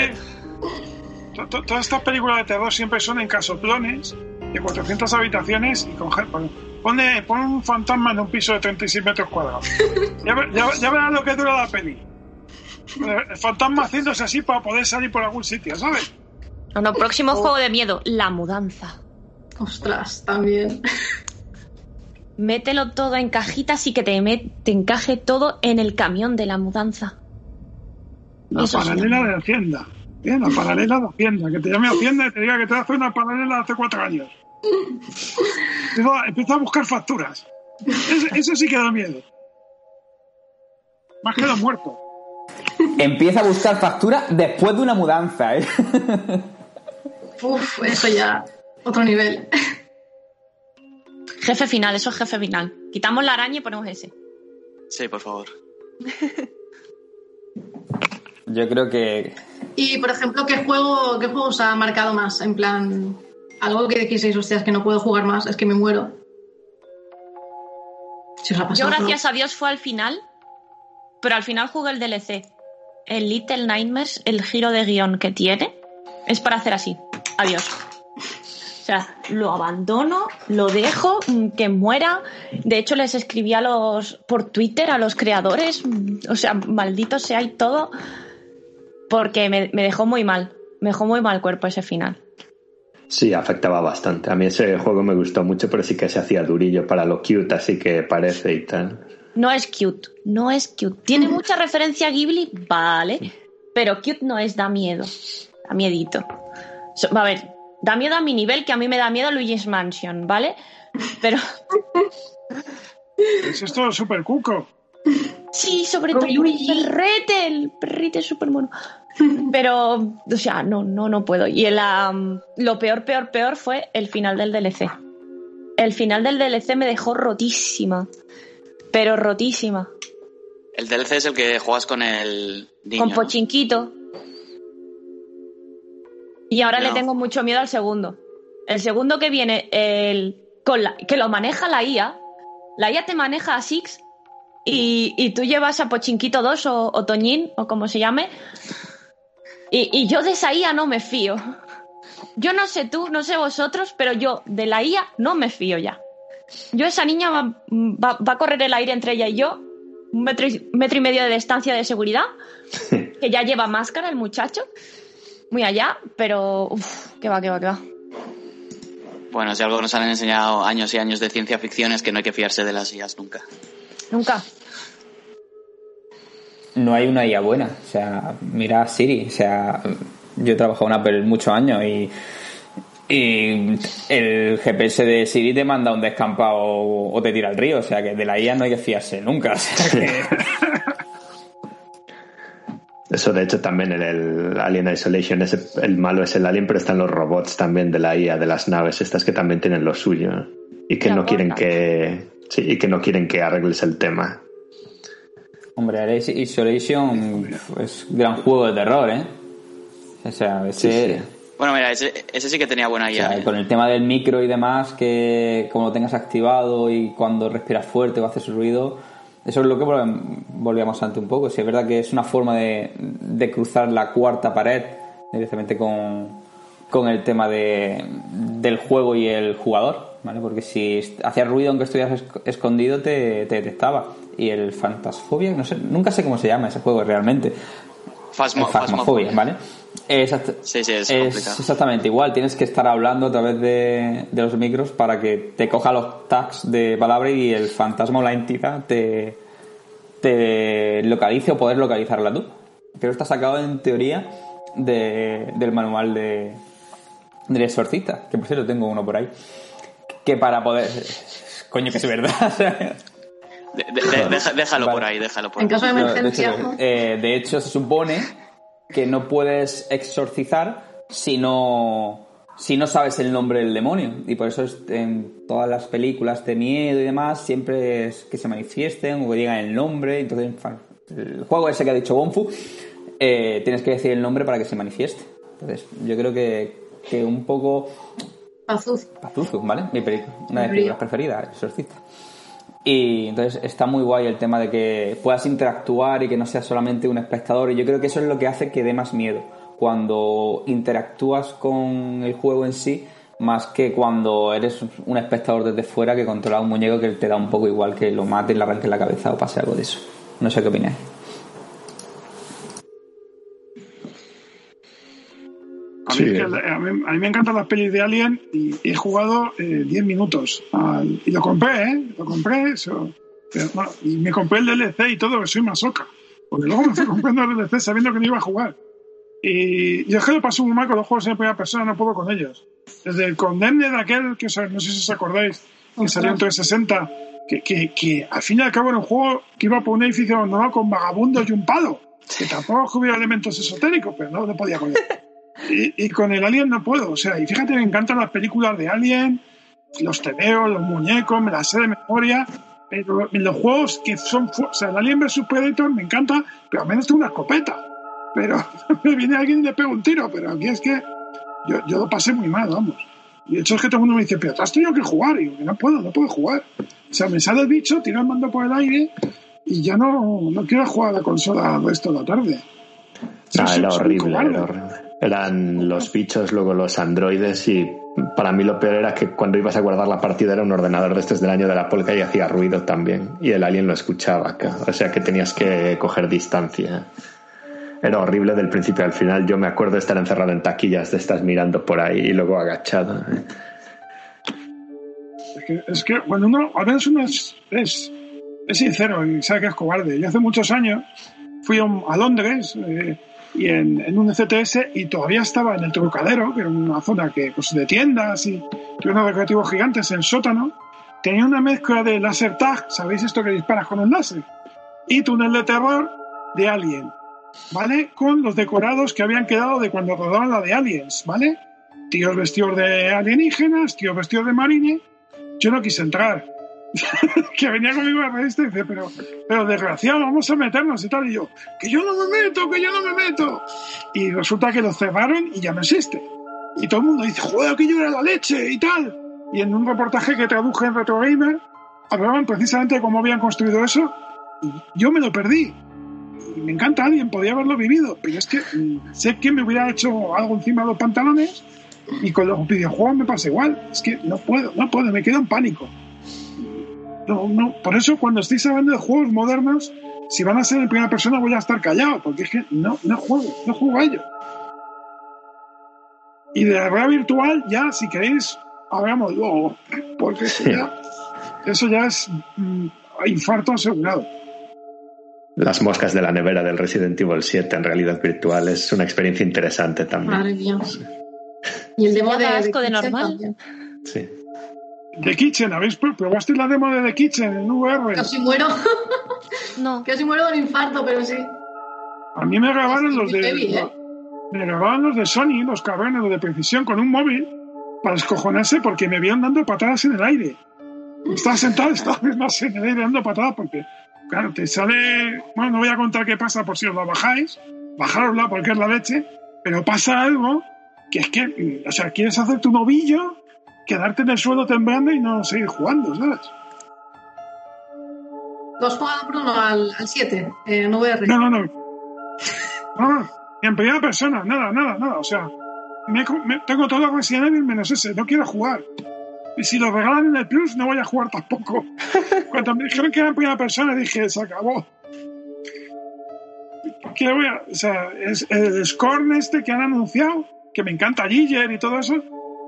todas estas películas de terror siempre son en casoplones de 400 habitaciones y con. Pone, pone un fantasma en un piso de 36 metros cuadrados. Ya, ya, ya verás lo que dura la peli. El fantasma haciéndose así para poder salir por algún sitio, ¿sabes? No, no, próximo juego de miedo, la mudanza. Ostras, también. Mételo todo en cajitas y que te, te encaje todo en el camión de la mudanza. La Eso sí. paralela de Hacienda. Bien, la paralela de Hacienda. Que te llame Hacienda y te diga que te hace una paralela hace cuatro años. Empieza, empieza a buscar facturas. Ese sí que da miedo. Más que los muertos. Empieza a buscar factura después de una mudanza, ¿eh? Uf, eso ya, otro nivel. Jefe final, eso es jefe final. Quitamos la araña y ponemos ese. Sí, por favor. Yo creo que Y, por ejemplo, ¿qué juego, qué juego os ha marcado más? En plan, algo que dijisteis, hostias, que no puedo jugar más, es que me muero. Si os ha Yo, gracias a Dios, fue al final, pero al final jugué el DLC. El Little Nightmares, el giro de guion que tiene, es para hacer así. Adiós. O sea, lo abandono, lo dejo, mm, que muera. De hecho, les escribí a los por Twitter a los creadores, mm, o sea, malditos seáis todo, porque me, me dejó muy mal. Me dejó muy mal cuerpo ese final. Sí, afectaba bastante. A mí ese juego me gustó mucho, pero sí que se hacía durillo para lo cute, así que parece y tal. No es cute, no es cute. Tiene mucha referencia a Ghibli, vale, pero cute no es, da miedo. Da miedito. So- a ver, da miedo a mi nivel, que a mí me da miedo Luigi's Mansion, ¿vale? Pero Es esto súper cuco. sí, sobre todo el Luigi. perrete, el perrete es súper mono. Pero, o sea, no, no, no puedo. Y el, am, lo peor, peor, peor fue el final del DLC. El final del DLC me dejó rotísima. Pero rotísima. El DLC es el que juegas con el niño. con. Pochinquito. Y ahora No. le tengo mucho miedo al segundo. El segundo que viene, el, con la, que lo maneja la IA. La IA te maneja a Six y, y tú llevas a Pochinquito 2 o, o Toñín o como se llame. Y, y yo de esa IA no me fío. Yo no sé tú, no sé vosotros, pero yo de la IA no me fío ya. Yo esa niña va, va- va a correr el aire entre ella y yo, un metro y, metro y medio de distancia de seguridad, que ya lleva máscara el muchacho, muy allá, pero uff, que va, que va, que va. Bueno, si algo nos han enseñado años y años de ciencia ficción es que no hay que fiarse de las IAs nunca. Nunca. No hay una IA buena. O sea, mira a Siri. O sea, yo he trabajado en Apple muchos años y, y el GPS de Siri te manda un descampado o te tira al río. O sea, que de la IA no hay que fiarse nunca. O sea, que- Eso, de hecho, también en el Alien Isolation, ese- el malo es el alien, pero están los robots también de la IA, de las naves, estas que también tienen lo suyo. Y que La no quieren que. Sí, y que no quieren que arregles el tema. Hombre, Isolation es gran juego de terror, ¿eh? O sea, ese, Sí, sí. Bueno, mira, ese, ese sí que tenía buena o sea, ¿eh? con el tema del micro y demás, que como lo tengas activado y cuando respiras fuerte o haces ruido, eso es lo que volv- volvíamos antes un poco. Si es verdad que es una forma de, de cruzar la cuarta pared directamente con, con el tema de, del juego y el jugador, ¿vale? Porque si hacías ruido aunque estuvieras esc- escondido te, te detectaba. Y el Fantasfobia, no sé, nunca sé cómo se llama ese juego realmente. Phasmophobia, Phasmophobia. ¿vale? Exact- Sí, sí, es exactamente igual, tienes que estar hablando a través de, de los micros para que te coja los tags de palabra y el fantasma o la entidad te, te localice o poder localizarla tú. Pero está sacado en teoría de- del manual de, del exorcista, que por cierto tengo uno por ahí. Que para poder. Coño, que es verdad. De- de- de- deja- déjalo Vale. por ahí, déjalo por En ahí. caso de No, de emergencia. eh, de hecho, se supone que no puedes exorcizar si no, si no sabes el nombre del demonio. Y por eso es- en todas las películas de miedo y demás siempre es que se manifiesten o que digan el nombre. Entonces, el juego ese que ha dicho Bonfu, eh, tienes que decir el nombre para que se manifieste. Entonces, yo creo que, que un poco Azuz. Pazuzu, ¿vale? Mi película, una de mis películas preferidas, El Exorcista. Y entonces está muy guay el tema de que puedas interactuar y que no seas solamente un espectador. Y yo creo que eso es lo que hace que dé más miedo. Cuando interactúas con el juego en sí, más que cuando eres un espectador desde fuera que controla un muñeco que te da un poco igual que lo mate, le arranque la cabeza o pase algo de eso. No sé qué opináis. A mí, Sí. que, a, mí, a mí me encantan las pelis de Alien y he jugado eh, 10 minutos. al- y lo compré, ¿eh? Lo compré. Eso, pero, bueno, y me compré el DLC y todo, que soy masoca. Porque luego me fui comprando el DLC sabiendo que no iba a jugar. Y yo es que lo paso muy mal con los juegos en primera persona, no puedo con ellos. Desde el Condemned aquel, que os- no sé si os acordáis, que salió en 360, que, que, que al fin y al cabo era un juego que iba por un edificio abandonado con vagabundos y un palo. Que tampoco es que hubiera elementos esotéricos, pero no, no podía con él. Y, y con el Alien no puedo. O sea, y fíjate, me encantan las películas de Alien, los tebeos, los muñecos, me las sé de memoria. Pero los juegos que son. O sea, el Alien vs Predator me encanta, pero al menos tengo una escopeta. Pero me viene alguien y le pega un tiro. Pero aquí es que yo, yo lo pasé muy mal, vamos. Y de hecho es que todo el mundo me dice, pero te has tenido que jugar. Y que no puedo, no puedo jugar. O sea, me sale el bicho, tiro el mando por el aire y ya no, no quiero jugar a la consola el resto de la tarde. O sea, Ah, soy- era horrible, era horrible. Eran los bichos, luego los androides y para mí lo peor era que cuando ibas a guardar la partida era un ordenador de estos del año de la polca y hacía ruido también. Y el alien lo escuchaba, o sea que tenías que coger distancia. Era horrible del principio al final. Yo me acuerdo de estar encerrado en taquillas de estas mirando por ahí y luego agachado. Es que, es que cuando uno, a veces uno es, es, sincero y sabe que es cobarde. Yo hace muchos años fui a Londres eh, y en, en un CTS y todavía estaba en el Trucadero, que era una zona que, pues, de tiendas y unos recreativos gigantes en sótano. Tenía una mezcla de laser tag, ¿sabéis esto que disparas con un láser? Y túnel de terror de Alien, ¿vale? Con los decorados que habían quedado de cuando rodaban la de Aliens, ¿vale? Tíos vestidos de alienígenas, tíos vestidos de marine. Yo no quise entrar. que venía conmigo la revista y dice, pero, pero desgraciado, vamos a meternos y tal. Y yo, que yo no me meto, que yo no me meto. Y resulta que lo cerraron y ya no existe. Y todo el mundo dice, joder, que yo era la leche y tal. Y en un reportaje que traduje en Retro Gamer, hablaban precisamente de cómo habían construido eso. Y yo me lo perdí. Y me encanta alguien, podía haberlo vivido, pero es que mm, sé que me hubiera hecho algo encima de los pantalones y con los videojuegos me pasa igual. Es que no puedo, no puedo, me quedo en pánico. No, no, por eso cuando estéis hablando de juegos modernos, si van a ser en primera persona voy a estar callado, porque es que no, no juego, no juego a ello. Y de la realidad virtual, ya, si queréis, hablamos luego, porque eso ya, eso ya es mm, infarto asegurado. Las moscas de la nevera del Resident Evil 7 en realidad virtual es una experiencia interesante también. Madre mía. Y el demo de, asco de normal. también. Sí. The Kitchen, ¿habéis pro- probaste la demo de The Kitchen en VR? Casi muero. No. Casi muero de un infarto, pero sí. A mí me grabaron los de. Heavy, ¿eh? Me grababan los de Sony, los cabrones, los de precisión, con un móvil para escojonarse porque me vieron dando patadas en el aire. Estaba sentado, estaba más en el aire dando patadas porque, claro, te sale. Bueno, no voy a contar qué pasa por si os la bajáis, bajarosla porque es la leche, pero pasa algo que es que, o sea, quieres hacerte un ovillo, quedarte en el suelo temblando y no seguir jugando, ¿sabes? ¿Lo has jugado, Bruno, al, al 7 en VR? No, no, no. No, no. Ni en primera persona, nada, nada, nada. O sea, me, me- tengo todo Resident Evil menos ese. No quiero jugar. Y si lo regalan en el Plus, no voy a jugar tampoco. Cuando me dijeron que era en primera persona, dije, se acabó. ¿Qué voy a...? O sea, es el Scorn este que han anunciado, que me encanta Giger y todo eso.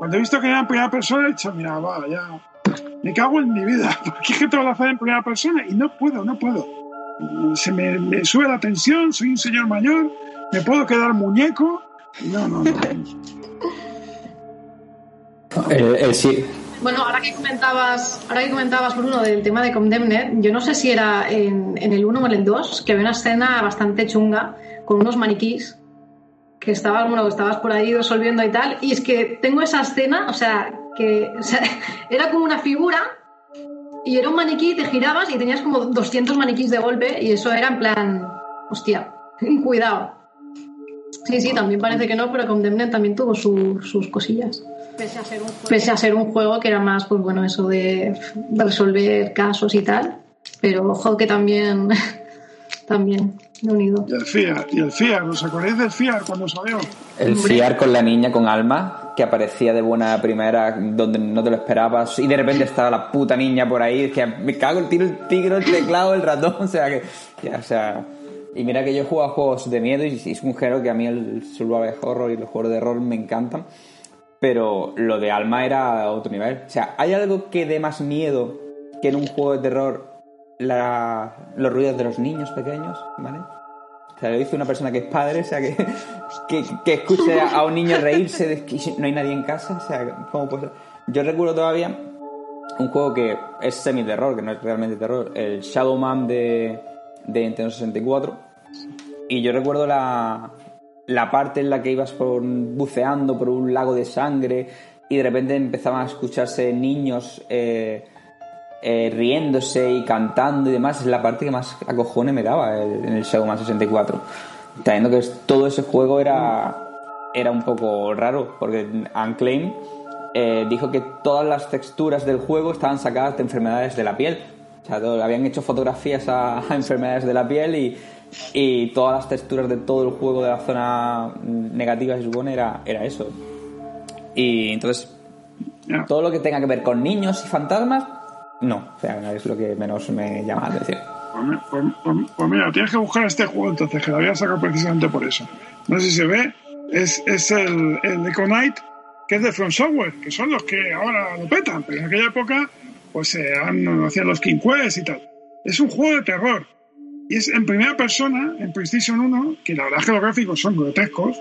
Cuando he visto que era en primera persona, he dicho, mira, va, ya... Me cago en mi vida. porque es que tengo que hacer en primera persona? Y no puedo, no puedo se me, me sube la tensión, soy un señor mayor, me puedo quedar muñeco. No, no, no. El, el sí. Bueno, ahora que comentabas, ahora que comentabas, Bruno, del tema de Condemned, yo no sé si era en, en el 1 o en el 2, que había una escena bastante chunga con unos maniquís que estabas, bueno, que estabas por ahí resolviendo y tal, y es que tengo esa escena, o sea, que o sea, era como una figura y era un maniquí, te girabas y tenías como 200 maniquís de golpe y eso era en plan, hostia, cuidado. Sí, sí, también parece que no, pero Condemned también tuvo su- sus cosillas. Pese a ser un juego. Pese a ser un juego que era más, pues bueno, eso de resolver casos y tal. Pero ojo que también, también, unido. Y el FIAR, y el FIAR, ¿os acordáis del FIAR cuando salió? El fiar con la niña con alma, que aparecía de buena primera donde no te lo esperabas, y de repente estaba la puta niña por ahí, que me cago el tiro, el tigre, el teclado, el ratón, o sea que. ya, o sea. Y mira que yo he jugado a juegos de miedo y es un género que a mí el survival horror y los juegos de horror me encantan. Pero lo de alma era otro nivel. O sea, ¿hay algo que dé más miedo que en un juego de terror la- los ruidos de los niños pequeños? ¿Vale? O sea, lo dice una persona que es padre, o sea, que, que, que escuche a un niño reírse de que no hay nadie en casa, o sea, ¿cómo puede ser? Yo recuerdo todavía un juego que es semi-terror, que no es realmente terror, el Shadow Man de, de Nintendo 64. Y yo recuerdo la, la parte en la que ibas por, buceando por un lago de sangre y de repente empezaban a escucharse niños eh, eh, riéndose y cantando y demás. Es la parte que más acojones me daba el- en el Shadow Man 64. Teniendo que todo ese juego era, era un poco raro, porque Unclaim eh, dijo que todas las texturas del juego estaban sacadas de enfermedades de la piel. O sea, todo- habían hecho fotografías a, a enfermedades de la piel y, y todas las texturas de todo el juego de la zona negativa, se supone, era, era eso. Y entonces, todo lo que tenga que ver con niños y fantasmas, no. O sea, es lo que menos me llama la atención. Pues, pues- pues- pues mira, tienes que buscar este juego entonces, que lo había sacado precisamente por eso. No sé si se ve, es, el, el Echo Knight, que es de From Software, que son los que ahora lo petan, pero en aquella época pues se han hacían los King Quest y tal. Es un juego de terror. Y es en primera persona, en PlayStation 1, que la verdad es que los gráficos son grotescos,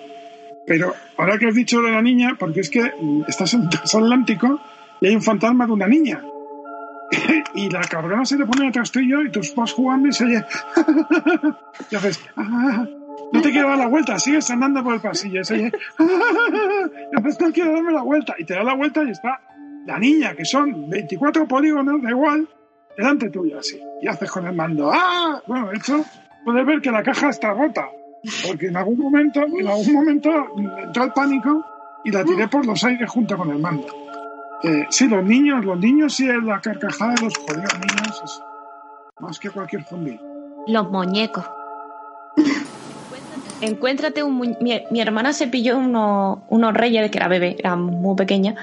pero ahora que has dicho de la niña, porque es que mm, estás en el transatlántico y hay un fantasma de una niña. y la cabrona se le pone detrás tuyo y tú vas jugando y se oye. y haces. "Ah, no te quiero dar la vuelta, sigues andando por el pasillo. y se oye. haces, no quiero darme la vuelta. Y te da la vuelta y está la niña, que son 24 polígonos, da igual, delante tuyo así. Y haces con el mando. ¡Ah! Bueno, de hecho, puedes ver que la caja está rota. Porque en algún momento, en algún momento me entró el pánico y la tiré por los aires junto con el mando. Eh, sí, los niños, los niños sí, la carcajada de los jodidos niños es más que cualquier zombie. Los muñecos. Encuéntrate un muñeco. Mi, mi hermana se pilló uno- unos reyes, que era bebé, era muy pequeña.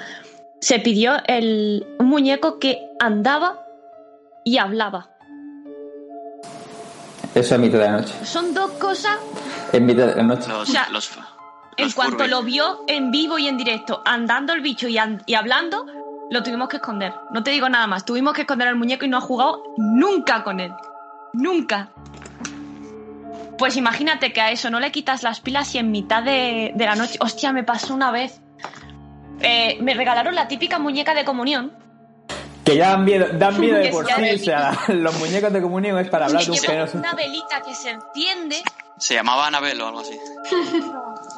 Se pidió el, un muñeco que andaba y hablaba. Eso es mitad de la noche. Son dos cosas. Es mitad de la noche. Los, O sea, los, En cuanto lo vio en vivo y en directo, andando el bicho y, an- y hablando, lo tuvimos que esconder. No te digo nada más. Tuvimos que esconder al muñeco y no ha jugado nunca con él. Nunca. Pues imagínate que a eso no le quitas las pilas y en mitad de, de la noche. Hostia, me pasó una vez. Eh, me regalaron la típica muñeca de comunión. Que ya dan miedo, dan miedo de por sí. O sea, los muñecos de comunión es para hablar de un una velita que se enciende, Se llamaba Anabel o algo así.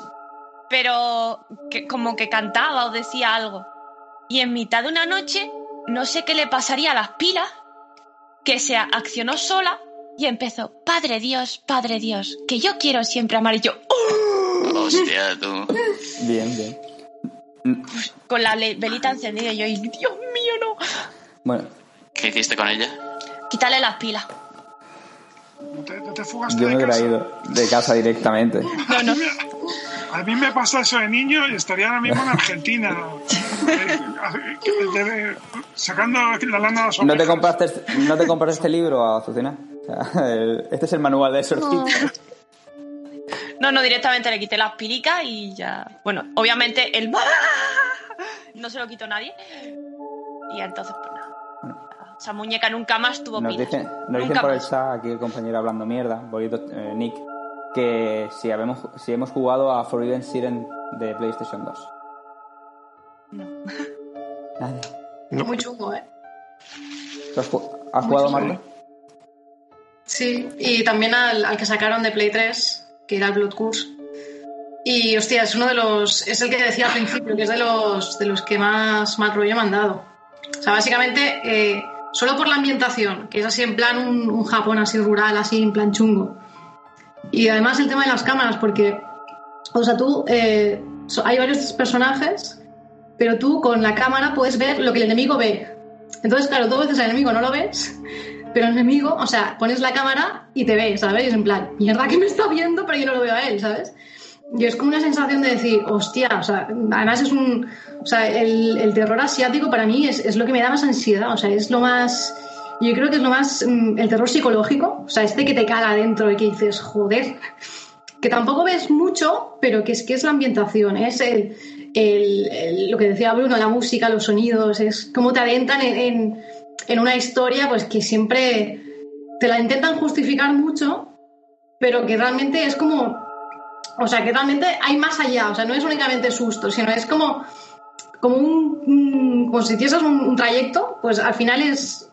pero que como que cantaba o decía algo. Y en mitad de una noche, no sé qué le pasaría a las pilas, que se accionó sola y empezó, Padre Dios, Padre Dios, que yo quiero siempre amar. Y yo, ¡oh! Hostia, tú. Bien, bien. con la velita encendida, y yo, y, Dios mío, no. Bueno, ¿Qué hiciste con ella? Quítale las pilas. ¿No te, no te fugaste yo me de hubiera ido de casa directamente. No, no. A mí me pasa eso de niño y estaría ahora mismo en Argentina. eh, eh, sacando la lana de las ¿No te compraste, ¿no te compraste este libro, Azucena? O este es el manual de exorcista. No, no, directamente le quité las pilicas y ya. Bueno, obviamente el. No se lo quitó nadie. Y entonces, pues nada. Esa muñeca nunca más tuvo Nos dicen, nos dicen por el chat, aquí el compañero hablando mierda, bonito eh, Nick, que si, habemos, si hemos jugado a Forbidden Siren de PlayStation 2. No. Nadie. Muy chungo, ¿eh? ¿Tú has, ju- has jugado? Sí, y también al, al que sacaron de Play 3, que era el Blood Curse. Y hostia, es uno de los. Es el que decía al principio, que es de los, de los que más mal rollo me han dado. O sea, básicamente, eh, solo por la ambientación, que es así en plan un, un Japón así rural, así en plan chungo. Y además el tema de las cámaras, porque. O sea, tú. eh, hay varios personajes, pero tú con la cámara puedes ver lo que el enemigo ve. Entonces, claro, dos veces al enemigo no lo ves, pero el enemigo, o sea, pones la cámara y te ve, ¿sabes? Y es en plan, mierda que me está viendo, pero yo no lo veo a él, ¿sabes? Y es como una sensación de decir, hostia, o sea, además es un. O sea, el, el terror asiático para mí es, es lo que me da más ansiedad, o sea, es lo más. Yo creo que es lo más. mm, El terror psicológico, o sea, este que te caga adentro y que dices, joder, que tampoco ves mucho, pero que es que es la ambientación, es el, lo que decía Bruno, la música, los sonidos, es cómo te adentran en, en- una historia, pues que siempre te la intentan justificar mucho, pero que realmente es como, o sea, que realmente hay más allá, o sea, no es únicamente susto, sino es como, como un, como si hicieses un, un trayecto, pues al final es,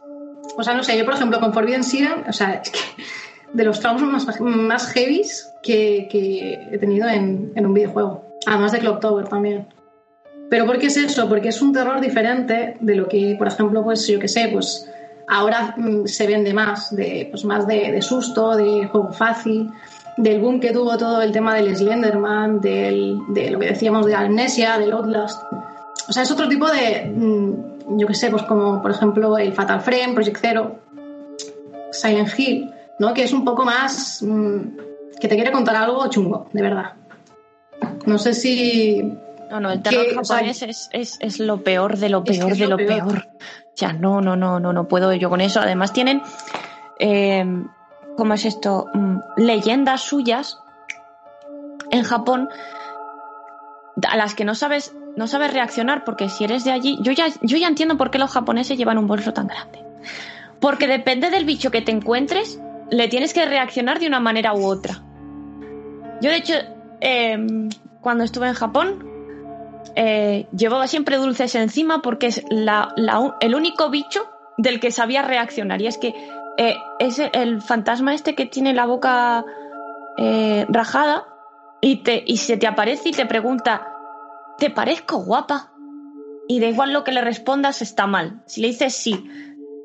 o sea, no sé, yo por ejemplo con Forbidden Siren, o sea, es que de los traumas más, más heavies que, que he tenido en, en un videojuego, además de Clock Tower también. Pero ¿por qué es eso? Porque es un terror diferente de lo que, por ejemplo, pues yo qué sé, pues ahora mm, se vende más, de, pues más de, de susto, de juego fácil, del boom que tuvo todo el tema del Slenderman, del, de lo que decíamos de Amnesia, del Outlast. O sea, es otro tipo de, mm, yo qué sé, pues como por ejemplo el Fatal Frame, Project Zero, Silent Hill, ¿no? Que es un poco más mm, que te quiere contar algo chungo, de verdad. No sé si No, no, el terror Que, o sea, japonés es, es, es lo peor de lo Es que peor de lo lo peor. peor. O sea, no, no, no, no, no puedo yo con eso. Además tienen, eh, ¿cómo es esto? Mm, leyendas suyas en Japón a las que no sabes, no sabes reaccionar porque si eres de allí, yo ya, yo ya entiendo por qué los japoneses llevan un bolso tan grande. Porque depende del bicho que te encuentres, le tienes que reaccionar de una manera u otra. Yo, de hecho, eh, cuando estuve en Japón, eh, llevaba siempre dulces encima porque es la- el único bicho del que sabía reaccionar. Y es que eh, es el fantasma este que tiene la boca eh, rajada y, te, y se te aparece y te pregunta, ¿te parezco guapa? Y da igual lo que le respondas, está mal. Si le dices sí,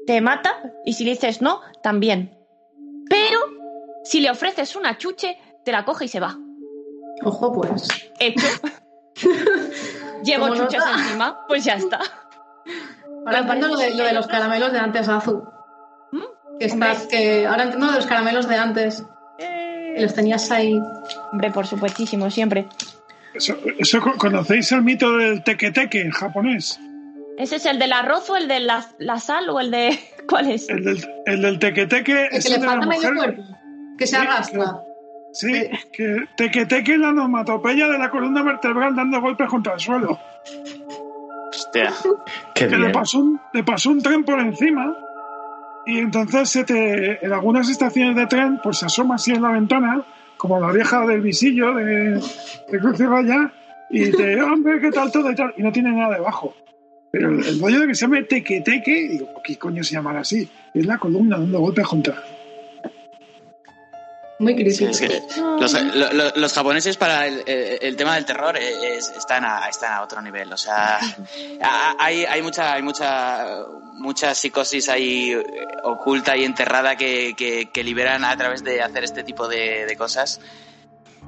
te mata y si le dices no, también. Pero si le ofreces una chuche, te la coge y se va. Ojo, pues. Hecho. Llevo chuches nota. encima, pues ya está. Ahora entiendo lo de, lo de los caramelos de antes, Azu. ¿Mm? Que estás, que ahora entiendo lo de los caramelos de antes. Que los tenías ahí. Hombre, por supuestísimo, siempre. Eso, eso co- ¿Conocéis el mito del teque-teque en japonés? ¿Ese es el del arroz o el de la, la sal o el de. ¿Cuál es? El del, el del teque-teque es que le el de la falta medio mujer. cuerpo. Que se Sí, arrastra. Sí, que teque-teque es la onomatopeya de la columna vertebral dando golpes contra el suelo. Hostia. Qué que le bien. pasó, un, le pasó un tren por encima y entonces se te, en algunas estaciones de tren pues se asoma así en la ventana como la vieja del visillo de, de Cruz y Raya y te hombre qué tal todo y tal y no tiene nada debajo pero el, el rollo de que se llame teque teque digo ¿qué coño se llamará así? es la columna dando golpes contra Muy Sí, crítico. es que los, lo- los japoneses para el, el- tema del terror eh, es- están, a, están a otro nivel. O sea, hay, hay mucha, hay mucha, mucha psicosis ahí eh, oculta y enterrada que, que- que liberan a través de hacer este tipo de, de cosas.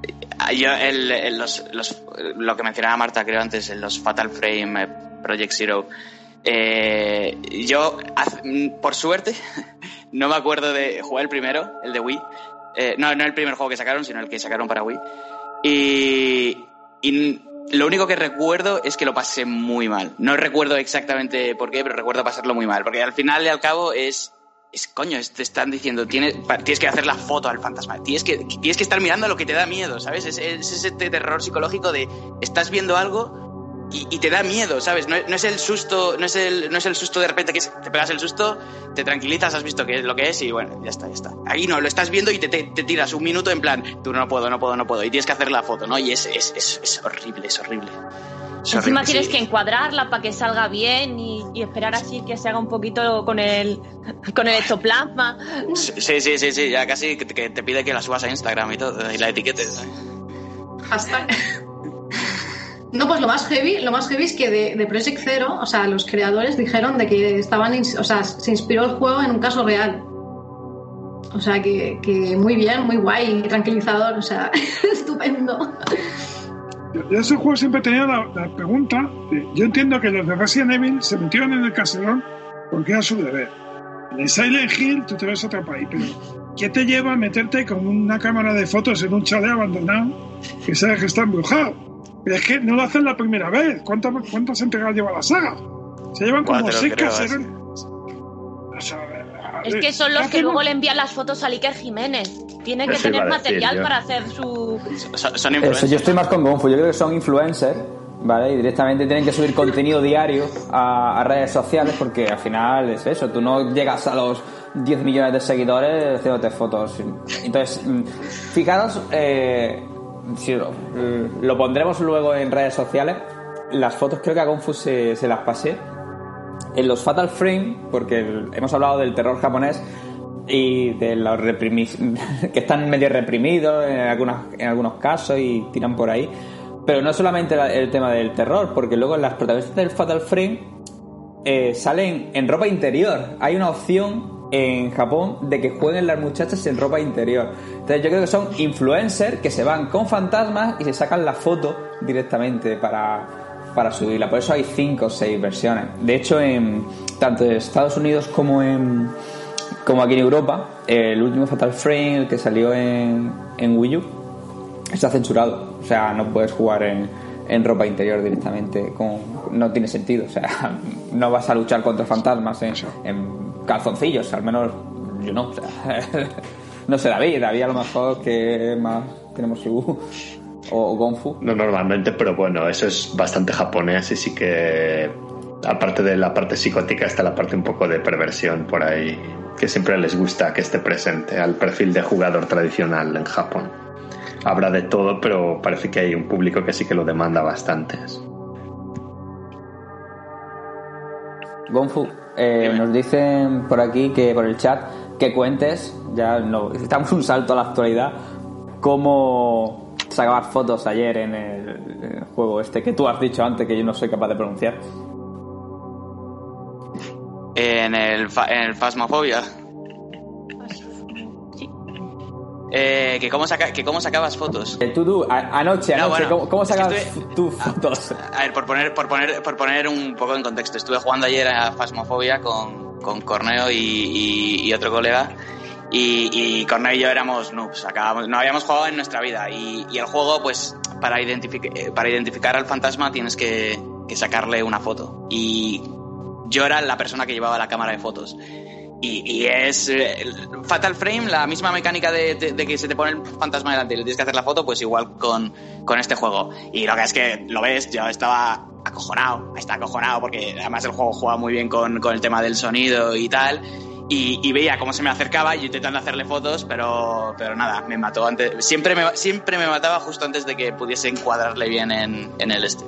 Eh, Yo, el- el- los- los- lo que mencionaba Marta, creo antes, en los Fatal Frame, eh, Project Zero. eh, yo, mm, por suerte, no me acuerdo de jugar el primero, el de Wii. Eh, no, no el primer juego que sacaron, sino el que sacaron para Wii. Y, y lo único que recuerdo es que lo pasé muy mal. No recuerdo exactamente por qué, pero recuerdo pasarlo muy mal. Porque al final y al cabo es. Es coño, te están diciendo, tienes, tienes que hacer la foto al fantasma, tienes que, tienes que estar mirando lo que te da miedo, ¿sabes? Es, es ese terror psicológico de estás viendo algo y, y te da miedo, ¿sabes? No, no es el susto, no es el, no es el susto de repente que te pegas el susto, te tranquilizas, has visto qué es lo que es y bueno, ya está, ya está. Ahí no, lo estás viendo y te, te- te tiras un minuto en plan, tú no puedo, no puedo, no puedo, y tienes que hacer la foto, ¿no? Y es, es, es, es horrible, es horrible. Es Encima horrible, tienes sí. que encuadrarla para que salga bien y, y esperar así que se haga un poquito con el, con el ectoplasma. Sí, sí, sí, sí, ya casi que te, que te pide que la subas a Instagram y todo, y la etiquetes. Hashtag. No, pues lo más heavy, lo más heavy es que de, de Project Zero, o sea, los creadores dijeron de que estaban, o sea, se inspiró el juego en un caso real. O sea, que, muy bien, muy guay, tranquilizador, o sea, estupendo. Yo, ese juego siempre tenido la, la pregunta. yo entiendo que los de Resident Evil se metieron en el caserón porque era su deber. En el Silent Hill tú te ves otro país, pero ¿qué te lleva a meterte con una cámara de fotos en un chalet abandonado que sabes que está embrujado? Pero es que no lo hacen la primera vez. ¿Cuántas, cuántas entregas lleva la saga? Se llevan como Cuatro, seis creo, caserones. O sea, Es eh, que son los ¿qué que luego le envían las fotos a Iker Jiménez. Tiene que Eso tener decir material yo. para hacer su... Son, son Eso, influencers. yo estoy más con Gonfu. Yo creo que son influencers, ¿vale? Y directamente tienen que subir contenido diario a, a redes sociales porque al final es eso. Tú no llegas a los 10 millones de seguidores haciéndote fotos. Entonces, mm, fijaros, eh, si lo, pondremos luego en redes sociales. Las fotos creo que a Gonfu se, se las pasé. En los Fatal Frame, porque hemos hablado del terror japonés y de los reprimi- que están medio reprimidos en, algunas, en algunos casos y tiran por ahí. Pero no solamente la- el tema del terror, porque luego las protagonistas del Fatal Frame eh, salen en ropa interior. Hay una opción en Japón de que jueguen las muchachas en ropa interior. Entonces yo creo que son influencers que se van con fantasmas y se sacan la foto directamente para, para subirla. Por eso hay cinco o seis versiones. De hecho, en tanto en Estados Unidos como en como aquí en Europa, el último Fatal Frame, el que salió en, en Wii U, está censurado. O sea, no puedes jugar en, en ropa interior directamente. Con, no tiene sentido. O sea, no vas a luchar contra fantasmas en, en calzoncillos. Al menos yo no. No sé, David. David a lo mejor que más tenemos su... O Gonfu. No normalmente, pero bueno, eso es bastante japonés y sí que, aparte de la parte psicótica, está la parte un poco de perversión por ahí, que siempre les gusta que esté presente al perfil de jugador tradicional en Japón. Habrá de todo, pero parece que hay un público que sí que lo demanda bastante. Gonfu, eh, nos dicen por aquí que por el chat que cuentes, ya no, necesitamos un salto a la actualidad, cómo sacabas fotos ayer en el, en el juego este que tú has dicho antes que yo no soy capaz de pronunciar. En el, fa- en el Phasmophobia. Eh, que, cómo saca, que cómo sacabas fotos. Eh, tú, tú, a- anoche, No, anoche, bueno, ¿cómo, cómo es que sacabas estuve- fotos? A ver, por poner, por poner, por poner un poco en contexto, estuve jugando ayer a Phasmophobia con, con Corneo y, y- y otro colega. Y, y Corneo y yo éramos noobs, acabamos, no habíamos jugado en nuestra vida. Y, y el juego, pues, para, identific- eh, para identificar al fantasma tienes que, que sacarle una foto. Y yo era la persona que llevaba la cámara de fotos. Y, es eh, Fatal Frame, la misma mecánica de, que se te pone el fantasma delante y le tienes que hacer la foto, pues igual con, con este juego. Y lo que es que lo ves, yo estaba acojonado, estaba acojonado porque además el juego juega muy bien con, con el tema del sonido y tal. Y, y veía cómo se me acercaba y intentando hacerle fotos, pero, pero nada, me mató antes. Siempre me, siempre me mataba justo antes de que pudiese encuadrarle bien en, en el este.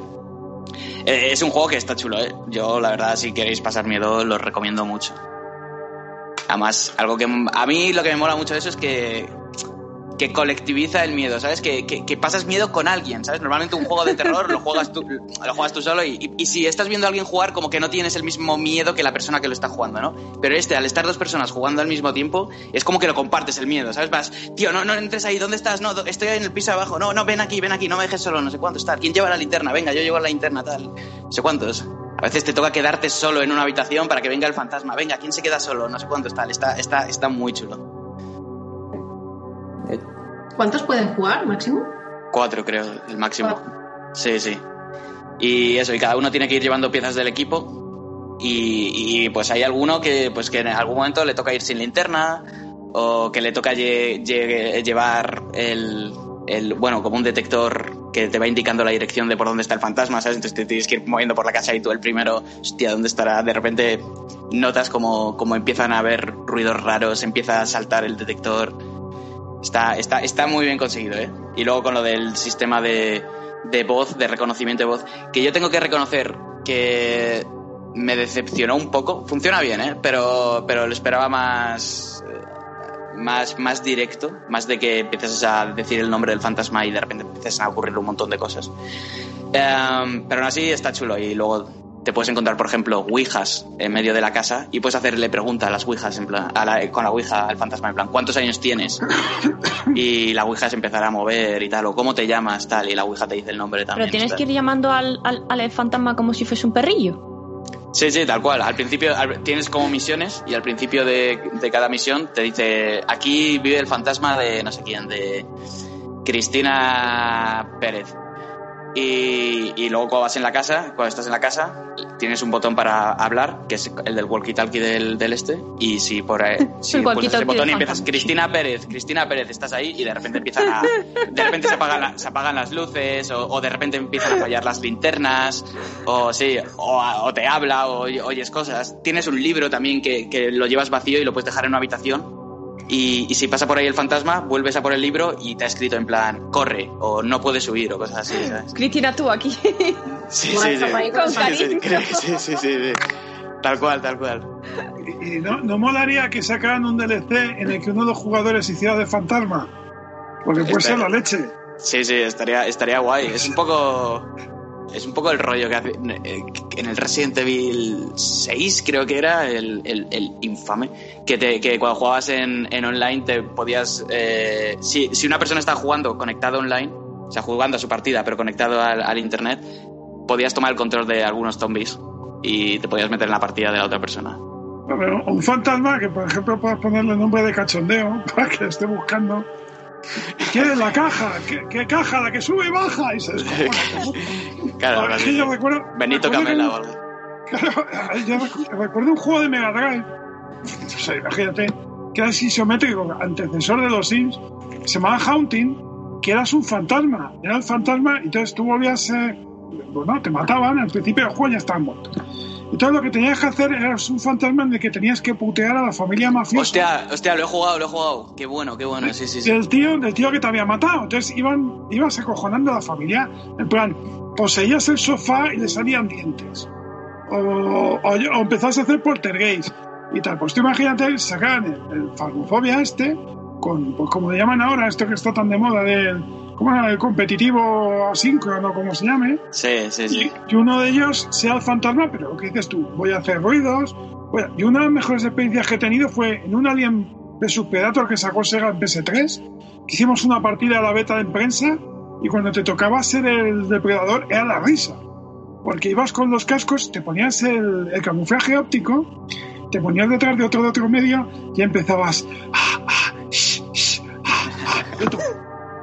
Eh, es un juego que está chulo, ¿eh? Yo, la verdad, si queréis pasar miedo, lo recomiendo mucho. Además, algo que a mí lo que me mola mucho de eso es que, que colectiviza el miedo, ¿sabes? Que, que, pasas miedo con alguien, ¿sabes? Normalmente un juego de terror lo juegas tú, lo juegas tú solo y, y- si estás viendo a alguien jugar, como que no tienes el mismo miedo que la persona que lo está jugando, ¿no? Pero este, al estar dos personas jugando al mismo tiempo, es como que lo compartes el miedo, ¿sabes? Vas, tío, no, no entres ahí, ¿dónde estás? No, estoy en el piso abajo, no, no, ven aquí, ven aquí, no me dejes solo, no sé cuánto está. ¿Quién lleva la linterna? Venga, yo llevo la linterna, tal. No sé cuántos. A veces te toca quedarte solo en una habitación para que venga el fantasma. Venga, ¿quién se queda solo? No sé cuánto está. Está, está, está muy chulo. ¿Cuántos pueden jugar máximo? Cuatro, creo, el máximo. Sí, sí. Y eso, y cada uno tiene que ir llevando piezas del equipo. Y, y, pues hay alguno que, pues que en algún momento le toca ir sin linterna. O que le toca lle- lle- llevar el, el, bueno, como un detector que te va indicando la dirección de por dónde está el fantasma, ¿sabes? Entonces te tienes que ir moviendo por la casa y tú el primero, hostia, ¿dónde estará? De repente notas como, como empiezan a haber ruidos raros, empieza a saltar el detector. Está, está, está muy bien conseguido, ¿eh? Y luego con lo del sistema de, de voz, de reconocimiento de voz, que yo tengo que reconocer que me decepcionó un poco. Funciona bien, ¿eh? Pero, pero lo esperaba más, más, más directo, más de que empieces a decir el nombre del fantasma y de repente empiezan a ocurrir un montón de cosas. Em, pero aún así está chulo y luego te puedes encontrar, por ejemplo, ouijas en medio de la casa y puedes hacerle pregunta a las ouijas, en plan, a la- con la ouija al fantasma, en plan, ¿cuántos años tienes? Y la ouija se empezará a mover y tal, o ¿cómo te llamas? Tal, y la ouija te dice el nombre también. Pero tienes que ir llamando al, al, al fantasma como si fuese un perrillo. Sí, sí, tal cual. Al principio tienes como misiones y al principio de, de cada misión te dice, aquí vive el fantasma de no sé quién, de Cristina Pérez. Y, y luego cuando vas en la casa, cuando estás en la casa, tienes un botón para hablar, que es el del walkie-talkie del, del este. Y si por ahí, si pulsas ese botón y empiezas. Cristina Pérez, Cristina Pérez, estás ahí y de repente empiezan a, de repente se apagan, la- se apagan las luces o, o de repente empiezan a fallar las linternas o sí, o, o te habla o oy- oyes cosas. Tienes un libro también que, que lo llevas vacío y lo puedes dejar en una habitación y, y si pasa por ahí el fantasma, vuelves a por el libro y te ha escrito en plan, corre, o no puedes huir, o cosas así, ¿sabes? Cristina, tú aquí. Sí, sí, sí. con Sí, sí, sí. Tal cual, tal cual. Y no, no molaría que sacaran un DLC en el que uno de los jugadores hiciera de fantasma. Porque puede ser la leche. Sí, sí, estaría, estaría guay. Es un poco. Es un poco el rollo que hace. eh, En el Resident Evil 6, creo que era, el, infame. Que, te, cuando jugabas en, en online te podías. eh, si, si una persona está jugando conectado online, o sea, jugando a su partida, pero conectado al, internet, podías tomar el control de algunos zombies y te podías meter en la partida de la otra persona. Un fantasma que, por ejemplo, puedas ponerle nombre de cachondeo para que esté buscando. ¿Quién es la caja? ¿Qué, qué caja? La que sube y baja. Y se. Claro, yo recuerdo, Benito Camela o algo. Claro, yo recu- recuerdo un juego de Mega Drive, o sea, imagínate, que era así isométrico, antecesor de los Sims, se llamaba Haunting, que eras un fantasma, era el fantasma, y entonces tú volvías, eh, bueno, te mataban, al principio del juego ya estaban muertos. Entonces lo que tenías que hacer era un fantasma en el que tenías que putear a la familia mafiosa. Hostia, hostia, lo he jugado, lo he jugado. Qué bueno, qué bueno, sí, sí, sí. Del tío, del tío que te había matado. Entonces iban, ibas acojonando a la familia. En plan, poseías el sofá y le salían dientes. O, o, o empezás a hacer poltergeist y tal. Pues tú imagínate, sacan el, el Phasmophobia este, con, pues como le llaman ahora, esto que está tan de moda del ¿cómo era? el competitivo asíncrono, como se llame. Sí, sí, Y, sí. y uno de ellos sea el fantasma, pero lo que dices tú, voy a hacer ruidos. a- Y una de las mejores experiencias que he tenido fue en un Alien vs Predator que sacó Sega en PS3. que Hicimos una partida a la beta en prensa y cuando te tocaba ser el depredador era la risa. Porque ibas con los cascos, te ponías el, el camuflaje óptico, te ponías detrás de otro de otro medio y empezabas. "Ah, ah, ah, ah", y tú,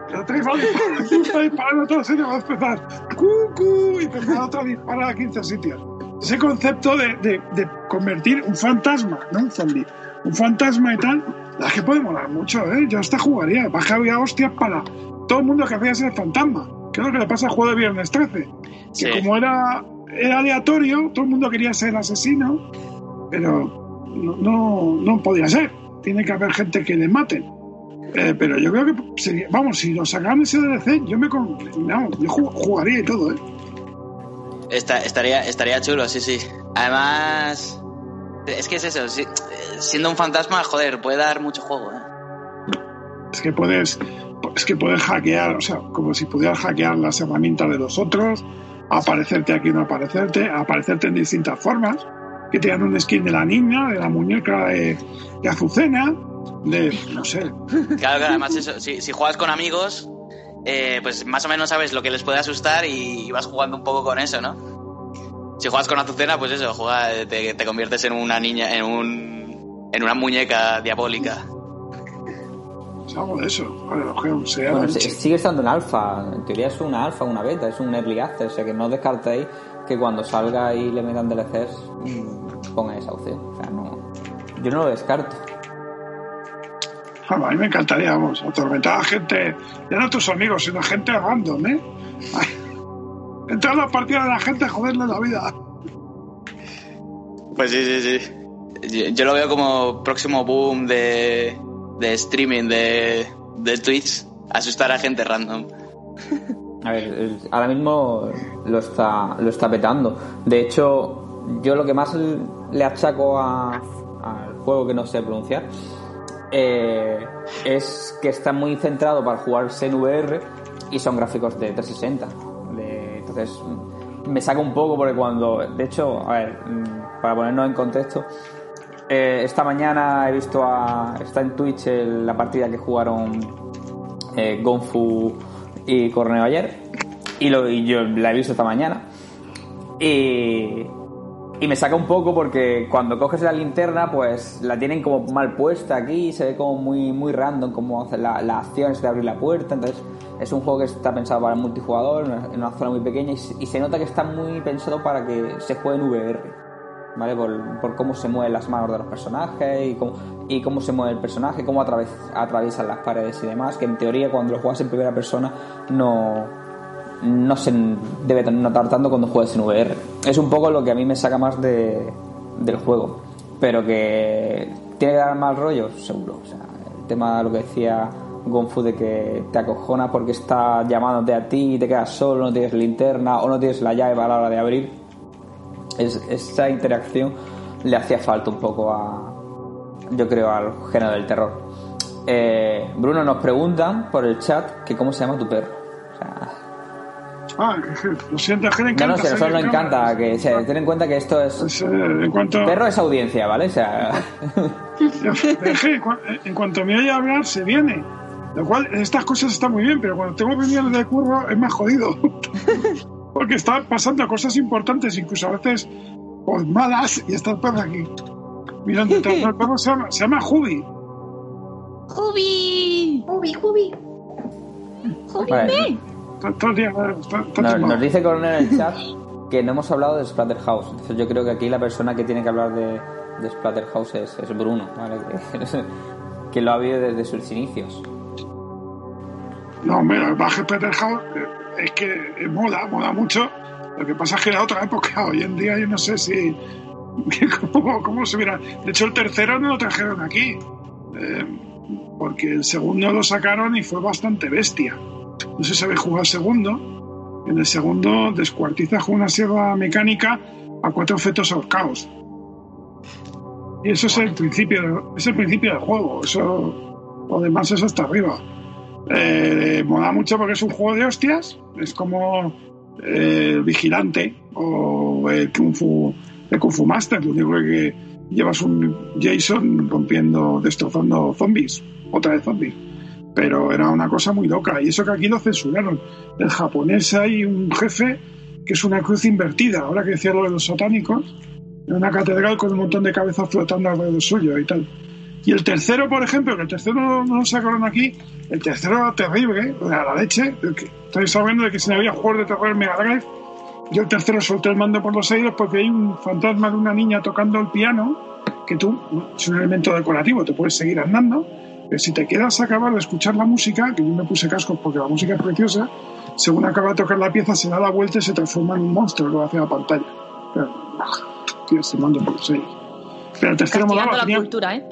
pero te iba a disparar, a todos sitios, vas a empezar. ¡Cucu! Y te empezaba otro a disparar a 15 sitios. Ese concepto de, de- de convertir un fantasma, no un zombie, un fantasma y tal, la que puede molar mucho, ¿eh? Yo hasta jugaría. Baja había hostias para todo el mundo que hacía ser fantasma. Que es lo que le pasa al juego de Viernes 13. Sí. Que como era, era aleatorio, todo el mundo quería ser asesino, pero no, no, no podía ser. Tiene que haber gente que le maten. Eh, pero yo creo que, sería- vamos, si lo sacaran ese DLC, yo me vamos, yo ju- jugaría y todo, ¿eh? Esta- estaría, estaría chulo, sí, sí. Además, es que es eso, sí, siendo un fantasma, joder, puede dar mucho juego, ¿eh? Es que puedes, es que puedes hackear, o sea, como si pudieras hackear las herramientas de los otros, aparecerte aquí o no aparecerte, aparecerte en distintas formas, que te dan un skin de la niña, de la muñeca de, de Azucena, de, no sé, Claro, claro, además eso, si, si juegas con amigos, eh, pues más o menos sabes lo que les puede asustar y, vas jugando un poco con eso, ¿no? Si juegas con Azucena, pues eso, juega, te, te conviertes en una niña, en un en una muñeca diabólica. algo de eso. Vale, Bueno, sigue estando en alfa. En teoría es una alfa, una beta, es un early access. O sea que no descartéis que cuando salga y le metan DLCs mm, pongan esa opción. O sea, no. Yo no lo descarto. Ah, a mí me encantaría, vamos, atormentar a gente, ya no tus amigos, sino a gente random, ¿eh? Entrar a la partida de la gente a joderle la vida. Pues sí, sí, sí. Yo, lo veo como próximo boom de, de streaming de, de Twitch, asustar a gente random. A ver, el- ahora mismo lo está, lo está petando. De hecho, yo lo que más le achaco a- al juego que no sé pronunciar eh, es que está muy centrado para jugarse en y son gráficos de 360. De- entonces, me saca un poco porque cuando. De hecho, a ver, mm, para ponernos en contexto, eh, esta mañana he visto a. Está en Twitch la partida que jugaron eh, Gonfu y Corneo ayer y, y yo la he visto esta mañana y, Y me saca un poco porque cuando coges la linterna, pues la tienen como mal puesta aquí, se ve como muy, muy random hace la, la acción de abrir la puerta. Entonces, es un juego que está pensado para el multijugador, en una, en una zona muy pequeña, y, y se nota que está muy pensado para que se juegue en VR. ¿Vale? Por, por cómo se mueven las manos de los personajes y cómo, y cómo se mueve el personaje, cómo atraves- atraviesan las paredes y demás. Que en teoría, cuando lo juegas en primera persona, no, no se debe notar tanto cuando juegues en VR. Es un poco lo que a mí me saca más de, del juego. Pero que tiene que dar mal rollo, seguro. El tema de lo que decía Gonfu de que te acojona porque está llamándote a ti y te quedas solo, no tienes linterna o no tienes la llave a la hora de abrir. Es, esa interacción le hacía falta un poco a, yo creo, al género del terror. Eh, Bruno nos preguntan por el chat que cómo se llama tu perro. Ah, lo siento, es que le no, encanta. no, a nos en encanta que se, ten en cuenta que esto es Pues, eh, en cuanto perro es audiencia, ¿vale? O sea, que en cuanto me oye hablar se viene lo cual estas cosas están muy bien pero cuando tengo reuniones de curro es más jodido porque están pasando cosas importantes incluso a veces pues malas y está el perro aquí mirando el perro se llama, se llama Jubi ¡Jubi! Ubi, ubi. vale. Nos, dice Coronel en el chat que no hemos hablado de Splatterhouse. Entonces yo creo que aquí la persona que tiene que hablar de, de Splatterhouse es, es Bruno, ¿vale? Que, que lo ha habido desde sus inicios. No, hombre, el baje Peter House eh, es que eh, mola, mola mucho. Lo que pasa es que era otra época. Hoy en día yo no sé si. ¿Cómo, cómo se hubiera.? De hecho, el tercero no lo trajeron aquí. eh, porque el segundo lo sacaron y fue bastante bestia. No habéis jugado el segundo. En el segundo descuartizas con una sierra mecánica a cuatro fetos ahorcados. Y eso es el principio, es el principio del juego. Eso, lo demás es hasta arriba. Eh, mola mucho porque es un juego de hostias. Es como eh, Vigilante o el Kung Fu, el Kung Fu Master. Lo único que llevas un Jason rompiendo, destrozando zombies. Otra vez zombies. Pero era una cosa muy loca. Y eso que aquí lo censuraron. El japonés hay un jefe que es una cruz invertida. Ahora que decía lo de los satánicos. En una catedral con un montón de cabezas flotando alrededor suyo y tal. Y el tercero, por ejemplo, que el tercero no, lo sacaron aquí, el tercero era terrible, o sea, la leche. Estoy sabiendo de que si no había juegos de terror en Mega Drive, yo el tercero solté el mando por los aires porque hay un fantasma de una niña tocando el piano, que tú, es un elemento decorativo, te puedes seguir andando, si te quedas a acabar de escuchar la música, que yo me puse cascos porque la música es preciosa, según acaba de tocar la pieza se da la vuelta y se transforma en un monstruo que va hacia la pantalla. Pero, ah, tío, ese mando por los aires. Pero el tercero molaba, la tenía- cultura, ¿eh?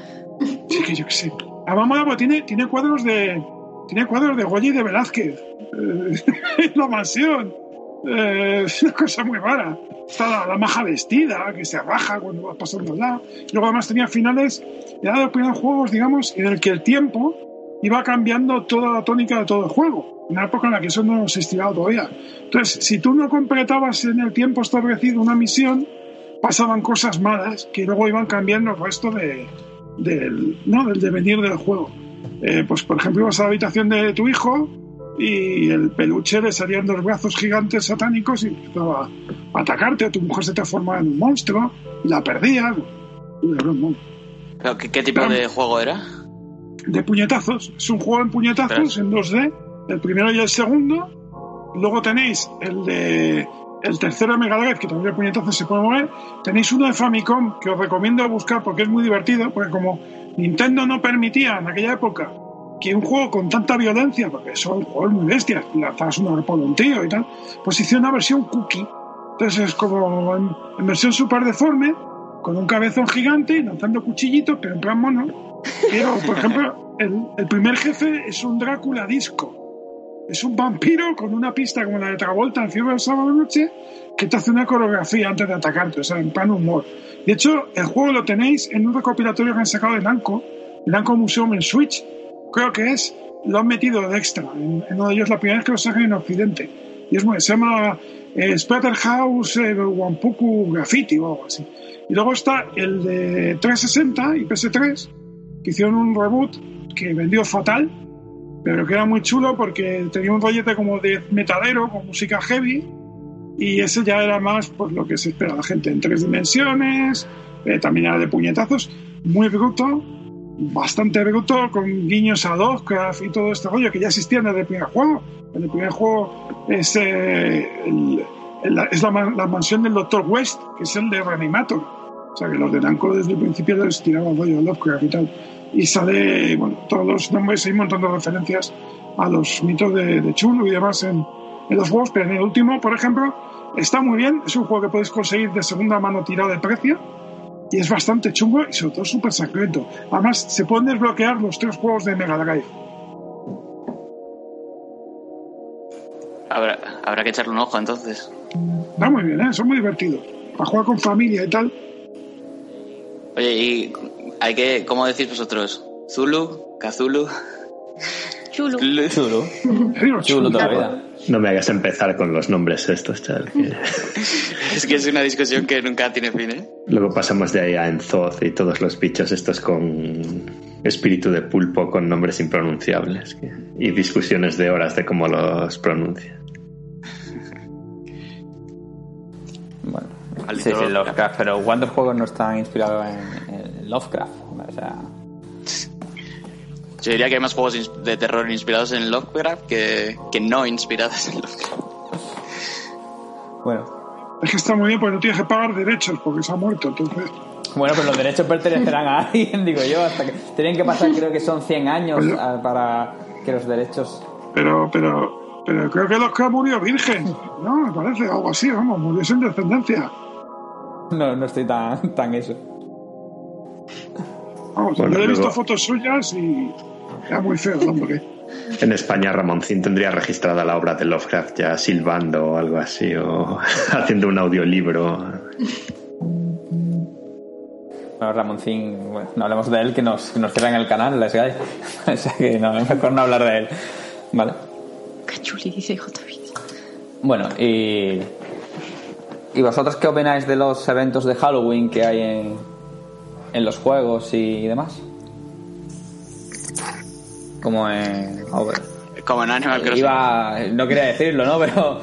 Sí, que yo qué sé. Además mola porque tiene, tiene cuadros de. Tiene cuadros de Goya y de Velázquez. Eh, la mansión. Eh, es una cosa muy rara. Está la, maja vestida, que se raja cuando vas pasando al lado. Y luego además tenía finales, era de los primeros juegos, digamos, en el que el tiempo iba cambiando toda la tónica de todo el juego. Una época en la que eso no se estiraba todavía. Entonces, si tú no completabas en el tiempo establecido una misión, pasaban cosas malas que luego iban cambiando el resto de, del, ¿no? del devenir del juego. Eh, pues, por ejemplo, ibas a la habitación de tu hijo y el peluche le salían dos brazos gigantes satánicos y empezaba a atacarte. Tu mujer se transformaba en un monstruo y la perdías. ¿qué, qué tipo de juego era? De puñetazos. Es un juego en puñetazos en 2D. El primero y el segundo. Luego tenéis el de el tercero de Mega Drive, que también de puñetazos se puede mover. Tenéis uno de Famicom que os recomiendo buscar porque es muy divertido. Porque como Nintendo no permitía en aquella época que un juego con tanta violencia, porque son juegos muy bestias, lanzabas un arpón a un tío y tal, pues hicieron una versión cookie. Entonces es como en, en versión super deforme, con un cabezón gigante lanzando cuchillitos, pero en plan mono. Pero, por ejemplo, el, el primer jefe es un Drácula disco. Es un vampiro con una pista como la de Travolta en Fiebre del Sábado de Noche que te hace una coreografía antes de atacarte, o sea, en plan humor. De hecho, el juego lo tenéis en un recopilatorio que han sacado de Namco, Namco Museum en Switch. Creo que es, lo han metido de extra. En, en uno de ellos la primera vez que lo sacan en Occidente. Y es muy, se llama eh, Splatterhouse eh, Wampuku Graffiti o algo así. Y luego está el de 360 y PS3, que hicieron un reboot que vendió fatal, pero que era muy chulo porque tenía un rollete como de metalero con música heavy Y ese ya era más pues, lo que se espera la gente, en tres dimensiones, eh, también era de puñetazos, muy bruto, bastante bruto, con guiños a Lovecraft y todo este rollo que ya existía desde el primer juego. En el primer juego es, eh, el- el- es la, la mansión del Dr. West, que es el de Reanimator. O sea, que los de Namco desde el principio les tiraban rollo a Lovecraft y tal. Y sale, bueno, todos los nombres, hay un montón de referencias a los mitos de, de y demás en, en los juegos, pero en el último, por ejemplo, está muy bien. Es un juego que puedes conseguir de segunda mano tirado de precio y es bastante chungo y sobre todo súper secreto. Además, se pueden desbloquear los tres juegos de Mega Drive. Habrá, habrá que echarle un ojo entonces. Está muy bien, ¿eh? son muy divertidos. Para jugar con familia y tal. Oye, y hay que, ¿cómo decís vosotros? ¿Zulu? ¿Kazulu? Chulo. Zulu. Chulo. Chulo toda la vida. No me hagas empezar con los nombres estos, chaval. que Es que es una discusión que nunca tiene fin, ¿eh? Luego pasamos de ahí a Enzoz y todos los bichos estos con espíritu de pulpo con nombres impronunciables que- y discusiones de horas de cómo los pronuncia. Bueno, sí, sí, Lovecraft. Lovecraft, pero ¿cuántos juegos no están inspirados en, en Lovecraft? O sea, Yo diría que hay más juegos de terror inspirados en Lovecraft que, que no inspirados en Lovecraft. bueno. Es que está muy bien porque no tienes que pagar derechos porque se ha muerto. Entonces, Bueno, pues los derechos pertenecerán a alguien, digo yo, hasta que tienen que pasar, creo que son 100 años para que los derechos. pero, pero, pero creo que los que murió virgen. No, me parece algo así, vamos, murió sin descendencia. No, no estoy tan, tan eso. Vamos, Bueno, yo he visto luego- fotos suyas y era muy feo el hombre. En España Ramoncín tendría registrada la obra de Lovecraft ya silbando o algo así, o haciendo un audiolibro. Bueno, Ramoncín, bueno, no hablemos de él, que nos, que nos cierran el canal, la Sky. o sea que no, mejor no hablar de él. Vale. Cachuli, dice JB. Bueno, y. ¿Y vosotros qué opináis de los eventos de Halloween que hay en, en los juegos y demás? Como en. Como en Animal Crossing. Iba, no quería decirlo, ¿no? Pero.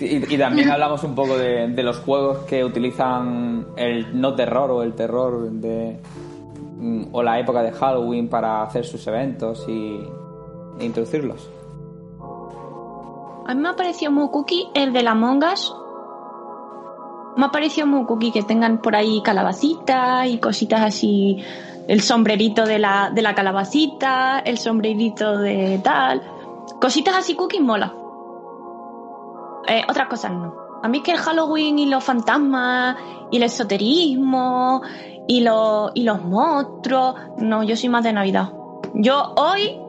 Y, y también hablamos un poco de, de los juegos que utilizan el no terror o el terror de. mm, o la época de Halloween para hacer sus eventos y. e introducirlos. A mí me ha parecido muy cookie el de la Mongas. Me ha parecido muy cookie que tengan por ahí calabacitas y cositas así. El sombrerito de la, de la calabacita, el sombrerito de tal. Cositas así cookie mola. Eh, otras cosas no. A mí es que el Halloween y los fantasmas y el esoterismo y, los y los monstruos. No, yo soy más de Navidad. Yo hoy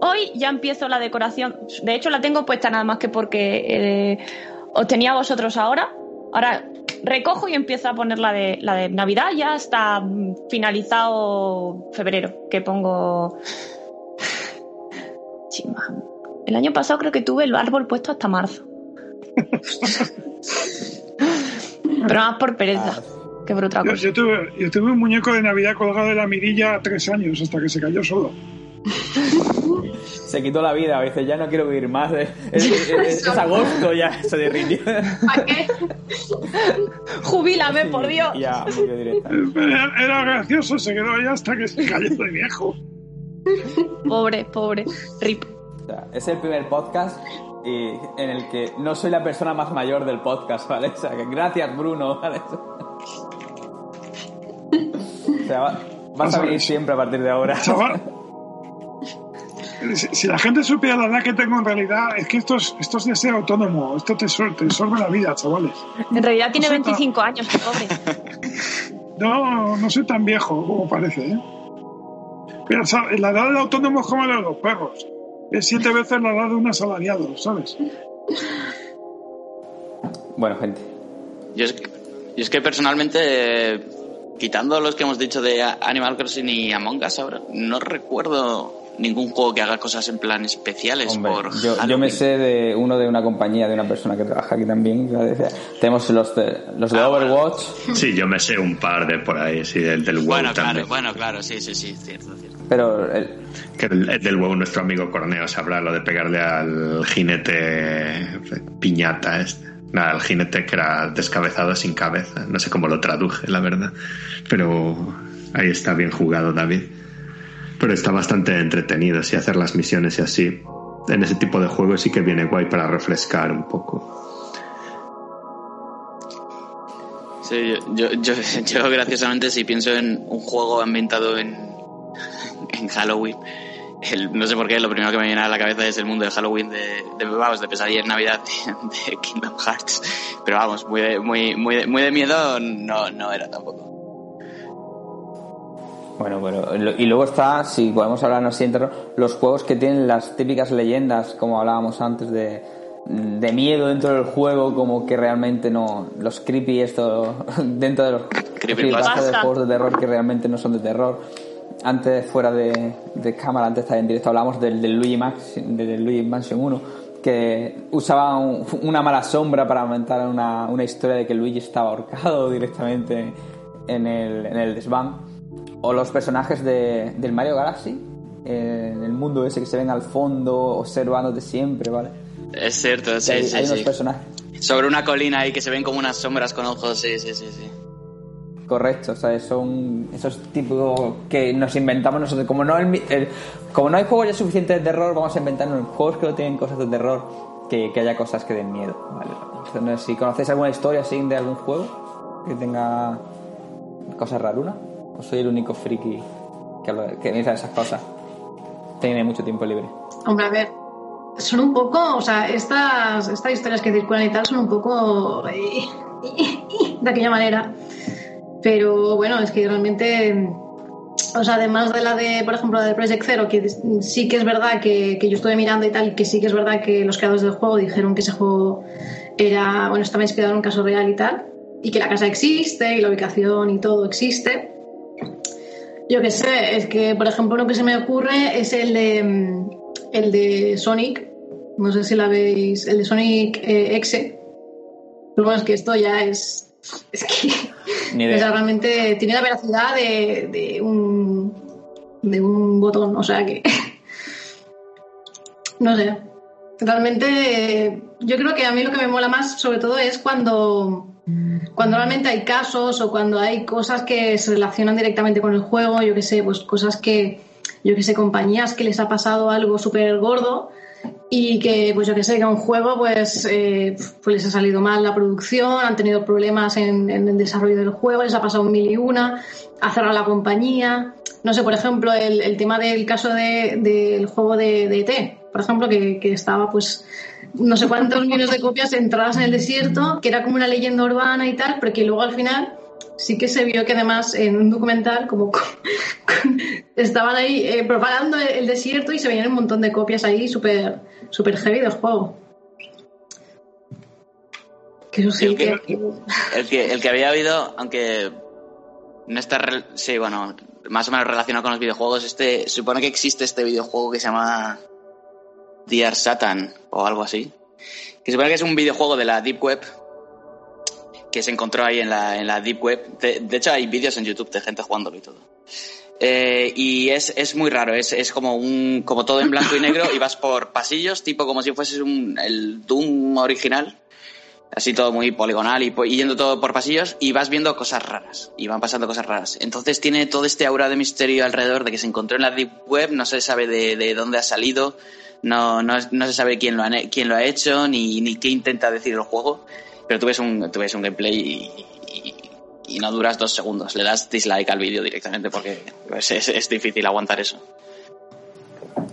Hoy ya empiezo la decoración. De hecho, la tengo puesta nada más que porque eh, os tenía vosotros ahora. Ahora recojo y empiezo a poner la de, la de Navidad ya hasta mm, finalizado febrero, que pongo... Chima. El año pasado creo que tuve el árbol puesto hasta marzo. Pero más por pereza que por otra Yo, cosa. yo tuve, yo tuve un muñeco de Navidad colgado de la mirilla tres años hasta que se cayó solo. Se quitó la vida, dice, ya no quiero vivir más. Es, es- es- es agosto, ya se derritió. ¿Para qué? Jubílame, por Dios. Ya murió directa. Era, gracioso, se quedó ahí hasta que se cayó de viejo. Pobre, pobre. Rip. O sea, es el primer podcast y- en el que no soy la persona más mayor del podcast, ¿vale? O sea, que gracias, Bruno, ¿vale? O sea, va- vas a venir siempre a partir de ahora. Chaval, si, si la gente supiera la edad que tengo en realidad, es que esto es, esto es de ser autónomo, esto te, sor- te sorbe la vida, chavales. En realidad tiene siento. 25 años, el pobre. No, no soy tan viejo como parece, ¿eh? Mira, sa- la edad del autónomo es como la de los perros. Es siete veces la edad de un asalariado, ¿sabes? Bueno, gente. Yo es, que- yo es que personalmente, eh, quitando los que hemos dicho de Animal Crossing y Among Us ahora, no recuerdo ningún juego que haga cosas en plan especiales Hombre, por yo, yo me sé de uno de una compañía, de una persona que trabaja aquí también. Tenemos los de, los de Ah, bueno. Overwatch. Sí, yo me sé un par de por ahí, sí, del, del WoW Bueno, también. claro, bueno, claro, sí, sí, sí, cierto, cierto. Pero el- Que el, el del WoW, nuestro amigo Corneo sabrá lo de pegarle al jinete piñata este. Nada, el jinete que era descabezado sin cabeza. No sé cómo lo traduje, la verdad. Pero ahí está bien jugado, David. Pero está bastante entretenido, si hacer las misiones y así. En ese tipo de juegos sí que viene guay para refrescar un poco. Sí, yo, yo, yo, graciosamente si pienso en un juego ambientado en, en Halloween, no sé por qué, lo primero que me viene a la cabeza es el mundo de Halloween de, vamos, de pesadilla en Navidad de, de Kingdom Hearts. Pero vamos, muy de, muy, muy de, muy de miedo no, no era tampoco. Bueno, bueno, y luego está, si podemos hablarnos así en terror, los juegos que tienen las típicas leyendas, como hablábamos antes, de, de miedo dentro del juego, como que realmente no. Los creepy, esto, dentro de los creepypastas de juegos de terror que realmente no son de terror. Antes, fuera de, de cámara, antes en directo, hablábamos del, del Luigi Max, del Luigi Mansion 1, que usaba un- una mala sombra para aumentar una, una historia de que Luigi estaba ahorcado directamente en el, en el desván. O los personajes de, del Mario Galaxy, eh, el mundo ese que se ven al fondo, observándote siempre, ¿vale? Es cierto, sí, hay, sí, hay unos personajes. Sobre una colina ahí que se ven como unas sombras con ojos, sí, sí, sí, sí. Correcto, o sea, son esos tipos que nos inventamos nosotros. Como no, el el- como no hay juegos ya suficientes de terror, vamos a inventarnos juegos que no tienen cosas de terror, que, que haya cosas que den miedo. ¿vale? Entonces, si conocéis alguna historia así de algún juego que tenga cosas rarunas, o soy el único friki que, habla- que piensa esas cosas. Tiene mucho tiempo libre. Hombre, a ver, son un poco, o sea, estas, estas historias que circulan y tal son un poco eh, de aquella manera. Pero bueno, es que realmente, o sea, además de la de, por ejemplo, la de Project Zero, que sí que es verdad que, que yo estuve mirando y tal, que sí que es verdad que los creadores del juego dijeron que ese juego era, bueno, estaba inspirado en un caso real y tal, y que la casa existe y la ubicación y todo existe. Yo qué sé, es que, por ejemplo, lo que se me ocurre es el de, mm, el de Sonic. No sé si la veis, el de Sonic eh, X. Pero bueno, es que esto ya es. Es que. Ni o sea, idea. realmente tiene la veracidad de, de un. de un botón. O sea que. no sé. Realmente. Yo creo que a mí lo que me mola más, sobre todo, es cuando cuando realmente hay casos o cuando hay cosas que se relacionan directamente con el juego, yo que sé, pues cosas que, yo que sé, compañías que les ha pasado algo súper gordo y que, pues yo que sé, que a un juego pues, eh, pues les ha salido mal la producción, han tenido problemas en, en el desarrollo del juego, les ha pasado un mil y una, ha cerrado la compañía. No sé, por ejemplo, el, tema del caso de- del juego de, de ET, por ejemplo, que, que estaba pues no sé cuántos millones de copias entradas en el desierto, que era como una leyenda urbana y tal, pero que luego al final sí que se vio que además en un documental como estaban ahí eh, preparando el, desierto y se veían un montón de copias ahí súper súper heavy del juego. Que eso sí El que... que- El que, el que había oído, aunque no está, sí, bueno, más o menos relacionado con los videojuegos, este, supone que existe este videojuego que se llama Dear Satan o algo así. Que supone que es un videojuego de la Deep Web que se encontró ahí en la, en la Deep Web. De, hecho, hay vídeos en YouTube de gente jugándolo y todo. Eh, y es, es muy raro, es, es como un como todo en blanco y negro y vas por pasillos, tipo como si fueses un, el Doom original, así todo muy poligonal y, y yendo todo por pasillos y vas viendo cosas raras y van pasando cosas raras. Entonces tiene todo este aura de misterio alrededor de que se encontró en la Deep Web, no se sabe de, de dónde ha salido, no, no, no se sabe quién lo, ha, quién lo ha hecho ni, ni qué intenta decir el juego, pero tú ves un, tú ves un gameplay y, no duras dos segundos, le das dislike al vídeo directamente porque pues, es, es difícil aguantar eso.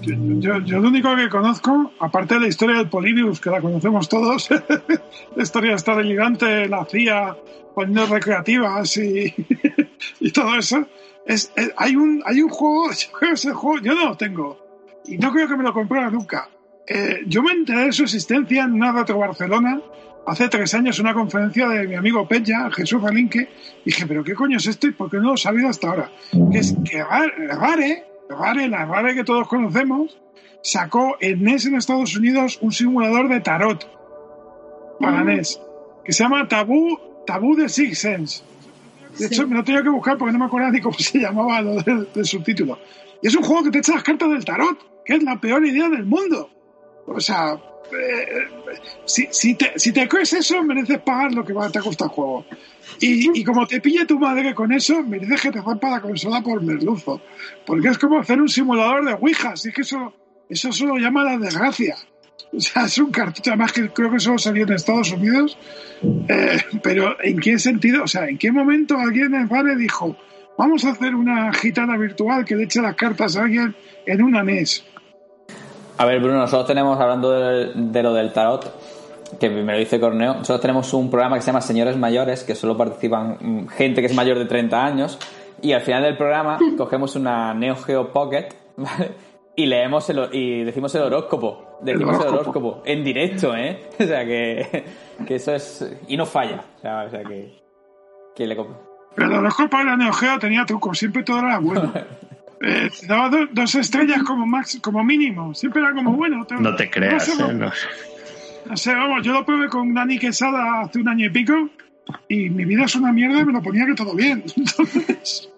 Yo, yo- lo único que conozco, aparte de la historia del Polybius, que la conocemos todos, la historia esta del gigante, la CIA, poniendo recreativas y, y todo eso, es, hay, un, hay un juego, yo juego, yo no lo tengo, y no creo que me lo comprara nunca. Eh, yo me enteré de su existencia en una Retro Barcelona hace tres años, en una conferencia de mi amigo Peña, Jesús Relinque, dije, pero ¿qué coño es esto y por qué no lo he sabido hasta ahora? Que es que Rare, Rare, la Rare que todos conocemos, sacó en NES en Estados Unidos un simulador de tarot para NES que se llama Tabú, Tabú de Six Sense. De Sí. hecho, me lo tenía que buscar porque no me acuerdo ni cómo se llamaba lo del, del subtítulo. Y es un juego que te echa las cartas del tarot, que es la peor idea del mundo. O sea, eh, si, te, crees eso, mereces pagar lo que te cuesta el juego. Y, y como te pille tu madre con eso, mereces que te rompa la consola por merluzo. Porque es como hacer un simulador de Ouija. Si es que eso, eso solo llama la desgracia. O sea, es un cartucho, además que creo que solo salió en Estados Unidos. Eh, pero ¿en qué sentido? O sea, ¿en qué momento alguien en Vale dijo, vamos a hacer una gitana virtual que le eche las cartas a alguien en una NES? A ver, Bruno, nosotros tenemos, hablando de, de lo del tarot, que me lo dice Corneo, nosotros tenemos un programa que se llama Señores Mayores, que solo participan mm, gente que es mayor de 30 años, y al final del programa cogemos una Neo Geo Pocket, ¿vale? Y leemos el, y decimos el horóscopo. Decimos el horóscopo. horóscopo. En directo, ¿eh? O sea que, que eso es. Y no falla. O sea, o sea que. Que le compro. Pero el horóscopo de la Neo Geo tenía truco, siempre todo era bueno. Eh, te daba do- dos estrellas como max, como mínimo, siempre era como bueno. No te creas, no sé, ¿eh? No. no sé, vamos, yo lo probé con Dani Quesada hace un año y pico y mi vida es una mierda y me lo ponía que todo bien. Entonces,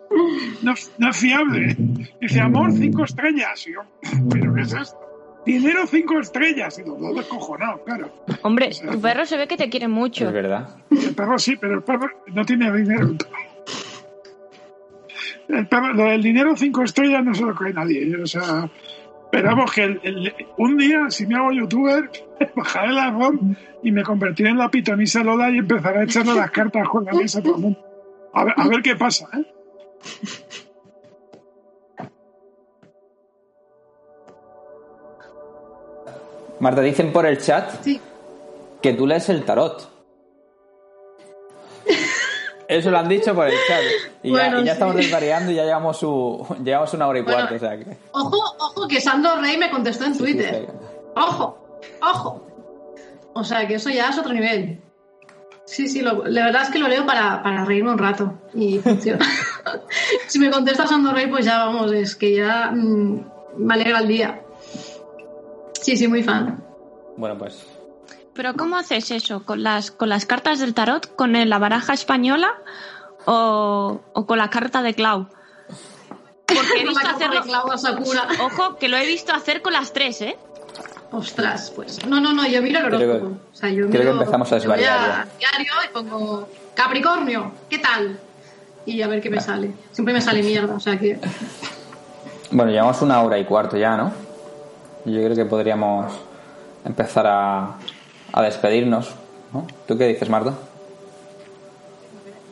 no, no es fiable. Dice, amor, cinco estrellas. Y yo, ¿pero qué es esto? Dinero, cinco estrellas. Y los dos descojonados, claro. Hombre, tu perro se ve que te quiere mucho. Es verdad. El perro sí, pero el perro no tiene dinero. El perro, lo del dinero cinco estrellas no se lo cree nadie. O sea, esperamos que el- el- un día, si me hago youtuber, bajaré la ROM y me convertiré en la pitonisa Lola y empezaré a echarle las cartas con la mesa a todo el mundo. A ver, a ver qué pasa, ¿eh? Marta, dicen por el chat Sí. que tú lees el tarot. Eso lo han dicho por el chat. Y ya, y ya sí. estamos desvariando y ya llevamos, su, llevamos una hora y Bueno, cuarto. O sea que. Ojo, ojo, que Sandro Rey me contestó en Twitter. Ojo, ojo. O sea, que eso ya es otro nivel. Sí, sí, lo- la verdad es que lo leo para, para reírme un rato. Y funciona. si me contesta Sandro Rey, pues ya vamos, es que ya mm, me alegra el día. Sí, sí, muy fan. Bueno, pues. Pero ¿cómo haces eso? ¿Con las, con las cartas del tarot? ¿Con la baraja española? ¿O, o con la carta de Clau? Porque he visto hacerlo... Ojo, que lo he visto hacer con las tres, ¿eh? Ostras, pues. No, no, no, yo miro el Creo que- horóscopo. o sea, yo creo que miro, empezamos a yo voy desvariar diario y pongo Capricornio, ¿qué tal? Y a ver qué me sale. Siempre me sale mierda, o sea que. Bueno, llevamos una hora y cuarto ya, ¿no? Yo creo que podríamos empezar a, a despedirnos. ¿no? ¿Tú qué dices, Marta?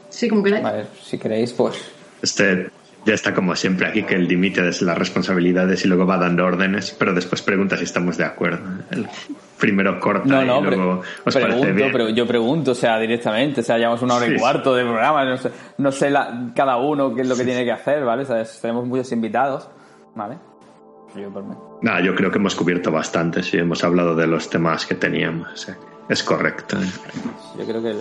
Sí, como queráis. Vale, si queréis, pues. Este ya está como siempre aquí, que el límite es las responsabilidades y luego va dando órdenes, pero después pregunta si estamos de acuerdo. El primero corta No, y no, luego os parece pregunto, bien. pero yo pregunto, o sea, directamente, o sea, llevamos una hora Sí, y sí. cuarto de programa, no sé, no sé la- cada uno qué es lo que tiene que hacer, ¿vale? O sea, tenemos muchos invitados, ¿vale? Yo por mí. Nah, yo creo que hemos cubierto bastante, sí, hemos hablado de los temas que teníamos. o sea, que es correcto. ¿eh? Yo creo que.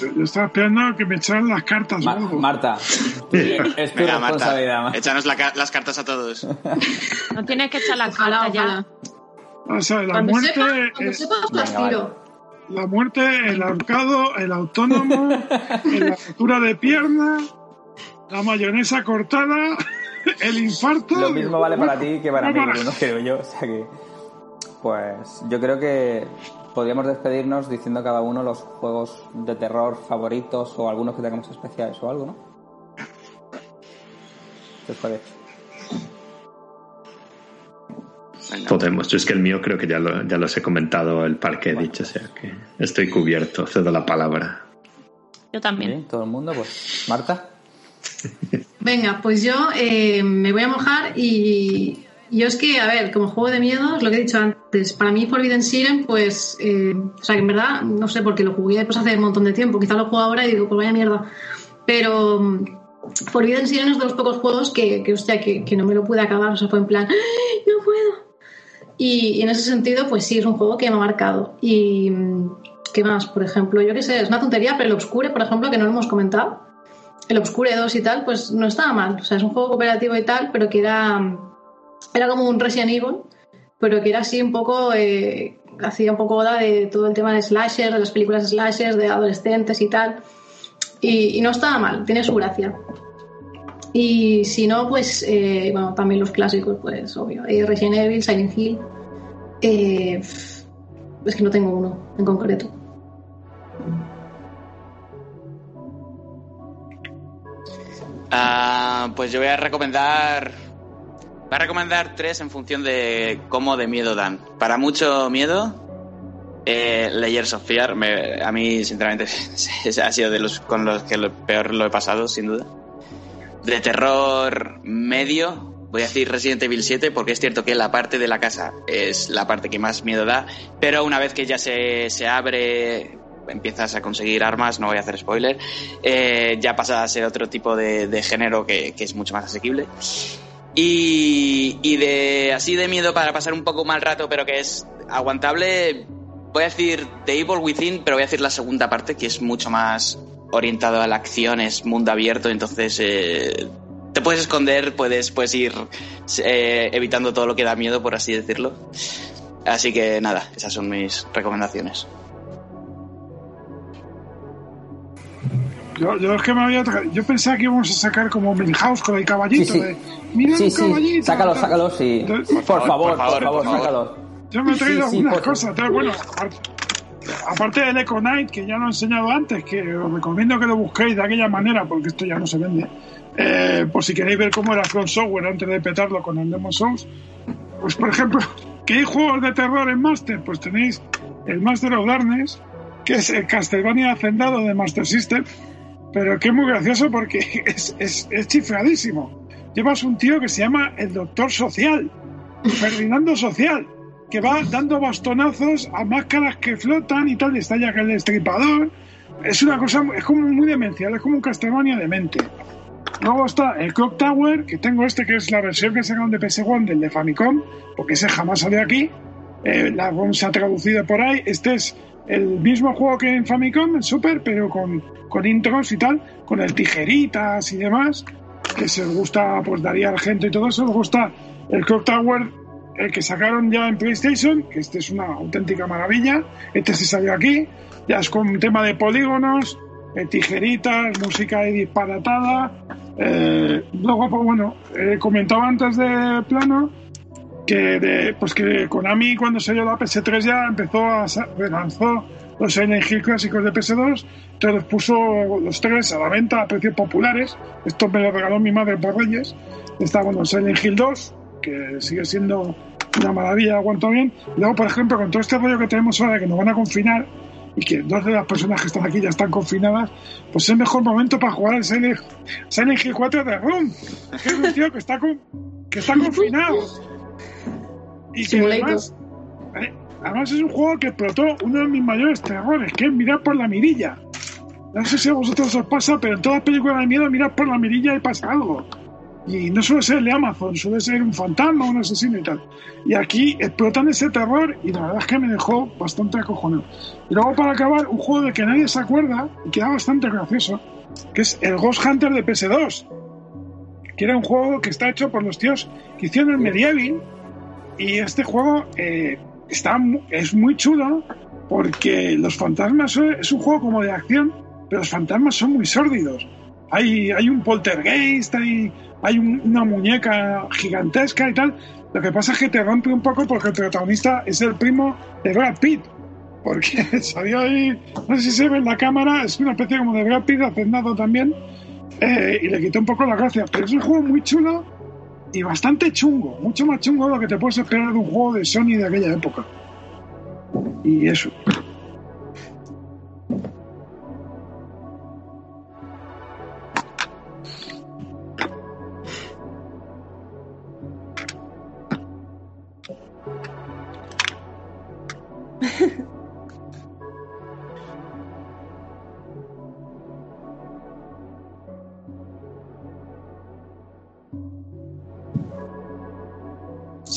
Yo, yo estaba esperando que me echaran las cartas Ma-. Marta, es tu Venga, responsabilidad. Marta, Ma- échanos la ca- las cartas a todos. No tienes que echar la Ojalá, carta ya. O sea, la Cuando muerte, sepa, cuando las tiro. la muerte, el ahorcado, el autónomo, la rotura de pierna, la mayonesa cortada, el infarto. Lo mismo vale para ti que para mí. Bruno, creo yo. O sea que. Pues yo creo que podríamos despedirnos diciendo cada uno los juegos de terror favoritos o algunos que tengamos especiales o algo, ¿no? ¿Qué os parece? Podemos. Yo es que el mío creo que ya, lo, ya los he comentado el par que he dicho, o sea que estoy cubierto, cedo la palabra. Yo también. Bien, todo el mundo, pues. Marta. Venga, pues yo eh, me voy a mojar y yo es que, a ver, como juego de miedos, lo que he dicho antes, para mí Forbidden Siren, pues, eh, o sea, que en verdad, no sé, porque lo jugué pues, hace un montón de tiempo, quizá lo juego ahora y digo, pues vaya mierda, pero mm, Forbidden Siren es de los pocos juegos que, que hostia, que, no me lo pude acabar, o sea, fue en plan, "¡Ay, no puedo. Y, y en ese sentido, pues sí, es un juego que me ha marcado. Y, mm, ¿qué más? Por ejemplo, yo qué sé, es una tontería, pero el Obscure, por ejemplo, que no lo hemos comentado, el Obscure 2 y tal, pues no estaba mal. O sea, es un juego cooperativo y tal, pero que era, era como un Resident Evil, pero que era así un poco, eh, hacía un poco oda de todo el tema de slasher, de las películas slasher, de adolescentes y tal. Y, no estaba mal, tiene su gracia. Y si no, pues, eh, bueno, también los clásicos, pues obvio. Eh, Resident Evil, Silent Hill. Eh, es que no tengo uno en concreto. Pues yo voy a recomendar. Voy a recomendar tres en función de cómo de miedo dan. Para mucho miedo, eh, Layers of Fear, a mí, sinceramente, ha sido de los con los que peor lo he pasado, sin duda. De terror medio, voy a decir Resident Evil 7, porque es cierto que la parte de la casa es la parte que más miedo da, pero una vez que ya se, se abre, empiezas a conseguir armas, no voy a hacer spoiler, eh, ya pasa a ser otro tipo de, género que, es mucho más asequible. Y, y de así de miedo para pasar un poco mal rato, pero que es aguantable, voy a decir The Evil Within, pero voy a decir la segunda parte, que es mucho más orientado a la acción, es mundo abierto, entonces eh, te puedes esconder, puedes, puedes ir eh, evitando todo lo que da miedo, por así decirlo. Así que nada, esas son mis recomendaciones. Yo, yo es que me había yo pensaba que íbamos a sacar como Milhouse con el caballito Sí, sí. de mira Sí, sí, caballito sácalo, tal. sácalo, sí. Por favor, por favor, por favor. sácalo. Yo me he traído Sí, sí, algunas cosas. Entonces, bueno, aparte, aparte del Eco Knight, que ya lo he enseñado antes, que os recomiendo que lo busquéis de aquella manera, porque esto ya no se vende. eh, por si queréis ver cómo era From Software antes de petarlo con el Demon Souls. Pues, por ejemplo, ¿qué hay juegos de terror en Master? Pues tenéis el Master of Darkness, que es el Castlevania Hacendado de Master System, pero que es muy gracioso porque es, es, es chifradísimo. Llevas un tío que se llama el Doctor Social, Ferdinando Social, que va dando bastonazos a máscaras que flotan y tal, y está ya que el destripador. Es una cosa, es como muy demencial, es como un Castlevania demente. Luego está el Clock Tower, que tengo este, que es la versión que sacaron de PS1 del de Famicom, porque ese jamás salió aquí. Eh, la se ha traducido por ahí. Este es el mismo juego que en Famicom, en Super, pero con, con intros y tal, con el tijeritas y demás, que se gusta, pues Daría Argento y todo eso. Luego está el Clock Tower, el que sacaron ya en PlayStation, que este es una auténtica maravilla. Este sí salió aquí, ya es con un tema de polígonos, tijeritas, música ahí disparatada. Eh, luego, pues bueno, eh, comentaba antes de plano que, de, pues que Konami cuando salió la PS3 ya empezó a relanzó los Silent Hill clásicos de PS2, entonces los puso los tres a la venta a precios populares. Esto me lo regaló mi madre por Reyes. Está bueno Silent Hill 2, que sigue siendo una maravilla, aguanto bien. Y luego, por ejemplo, con todo este rollo que tenemos ahora que nos van a confinar y que dos de las personas que están aquí ya están confinadas, pues es el mejor momento para jugar el Silent, Silent Hill 4 de Room, que es un tío que está, con- que está confinado. Y que además, eh, además es un juego que explotó uno de mis mayores terrores, que es mirar por la mirilla. No sé si a vosotros os pasa, pero en todas las películas de miedo miras por la mirilla y pasa algo. Y no suele ser el de Amazon, suele ser un fantasma, un asesino y tal. Y aquí explotan ese terror y la verdad es que me dejó bastante acojonado. Y luego para acabar, un juego de que nadie se acuerda y que era bastante gracioso, que es el Ghost Hunter de PS2. Que era un juego que está hecho por los tíos que hicieron el Medieval. Y este juego eh, está, es muy chulo porque los fantasmas es un juego como de acción, pero los fantasmas son muy sórdidos. Hay, hay un poltergeist, hay, hay un- una muñeca gigantesca y tal. Lo que pasa es que te rompe un poco porque el protagonista es el primo de Brad. Porque salió ahí, no sé si se ve en la cámara, es una especie como de Brad Pitt hacendado también. eh, y le quitó un poco la gracia. Pero es un juego muy chulo y bastante chungo. Mucho más chungo de lo que te puedes esperar de un juego de Sony de aquella época. Y eso.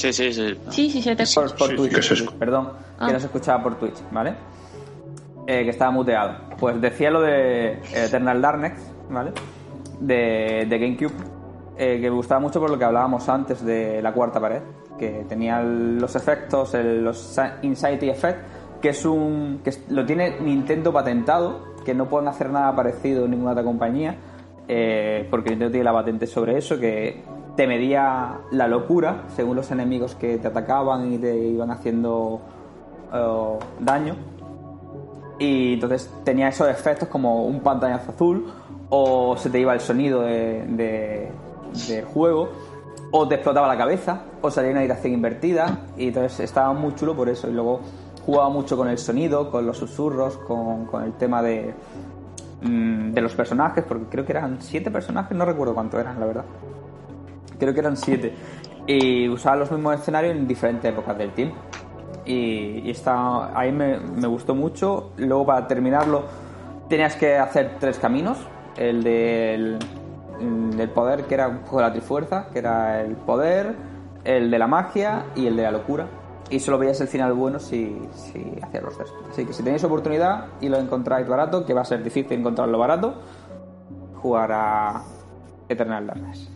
Sí, sí, sí. Sí, sí, se te Por, por Sí, Twitch, perdón, Ah. que no se escuchaba por Twitch, ¿vale? Eh, que estaba muteado. Pues decía lo de Eternal Darkness, ¿vale? De, de GameCube, eh, que me gustaba mucho por lo que hablábamos antes de la cuarta pared, que tenía los efectos, el- los Insight Effect, que es un. que lo tiene Nintendo patentado, que no pueden hacer nada parecido en ninguna otra compañía, eh, porque Nintendo tiene la patente sobre eso, que te medía la locura según los enemigos que te atacaban y te iban haciendo eh, daño. Y entonces tenía esos efectos como un pantallazo azul o se te iba el sonido de- de- del juego o te explotaba la cabeza o salía una dirección invertida y entonces estaba muy chulo por eso y luego jugaba mucho con el sonido, con los susurros, con, con el tema de, mm, de los personajes porque creo que eran siete personajes, no recuerdo cuántos eran la verdad creo que eran siete. Y usaba los mismos escenarios en diferentes épocas del tiempo. Y, y está, ahí me, me gustó mucho. Luego para terminarlo tenías que hacer tres caminos. El del, del poder, que era un poco de la trifuerza, que era el poder, el de la magia y el de la locura. Y solo veías el final bueno si, si hacías los tres. Así que si tenéis oportunidad y lo encontráis barato, que va a ser difícil encontrarlo barato, jugar a Eternal Darkness.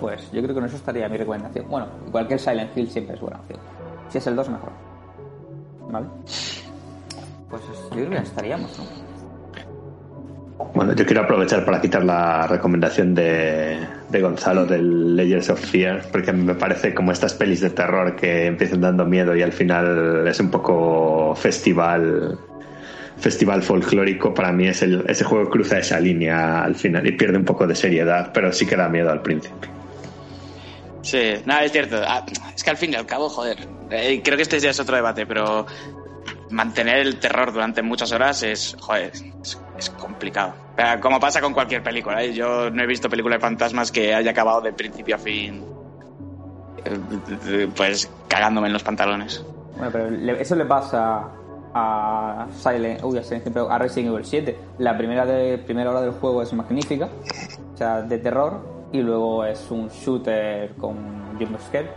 Pues yo creo que con eso estaría mi recomendación. Bueno, cualquier Silent Hill siempre es buena opción. Si es el 2, mejor. ¿Vale? Pues yo creo que ya estaríamos, ¿no? Bueno, yo quiero aprovechar para quitar la recomendación de, Gonzalo del Layers of Fear, porque me parece como estas pelis de terror que empiezan dando miedo y al final es un poco festival festival folclórico. Para mí es el, ese juego cruza esa línea al final y pierde un poco de seriedad, pero sí que da miedo al principio. Sí, nada, es cierto. Ah, Es que al fin y al cabo, joder, eh, creo que este ya es otro debate, pero mantener el terror durante muchas horas es, joder, es, complicado. Como pasa con cualquier película, ¿eh? yo no he visto película de fantasmas que haya acabado de principio a fin, eh, pues cagándome en los pantalones. Bueno, pero eso le pasa a Silent, uy, a, Silent Hill, Resident Evil 7. La primera, de, primera hora del juego es magnífica, o sea, de terror, y luego es un shooter con jump scare.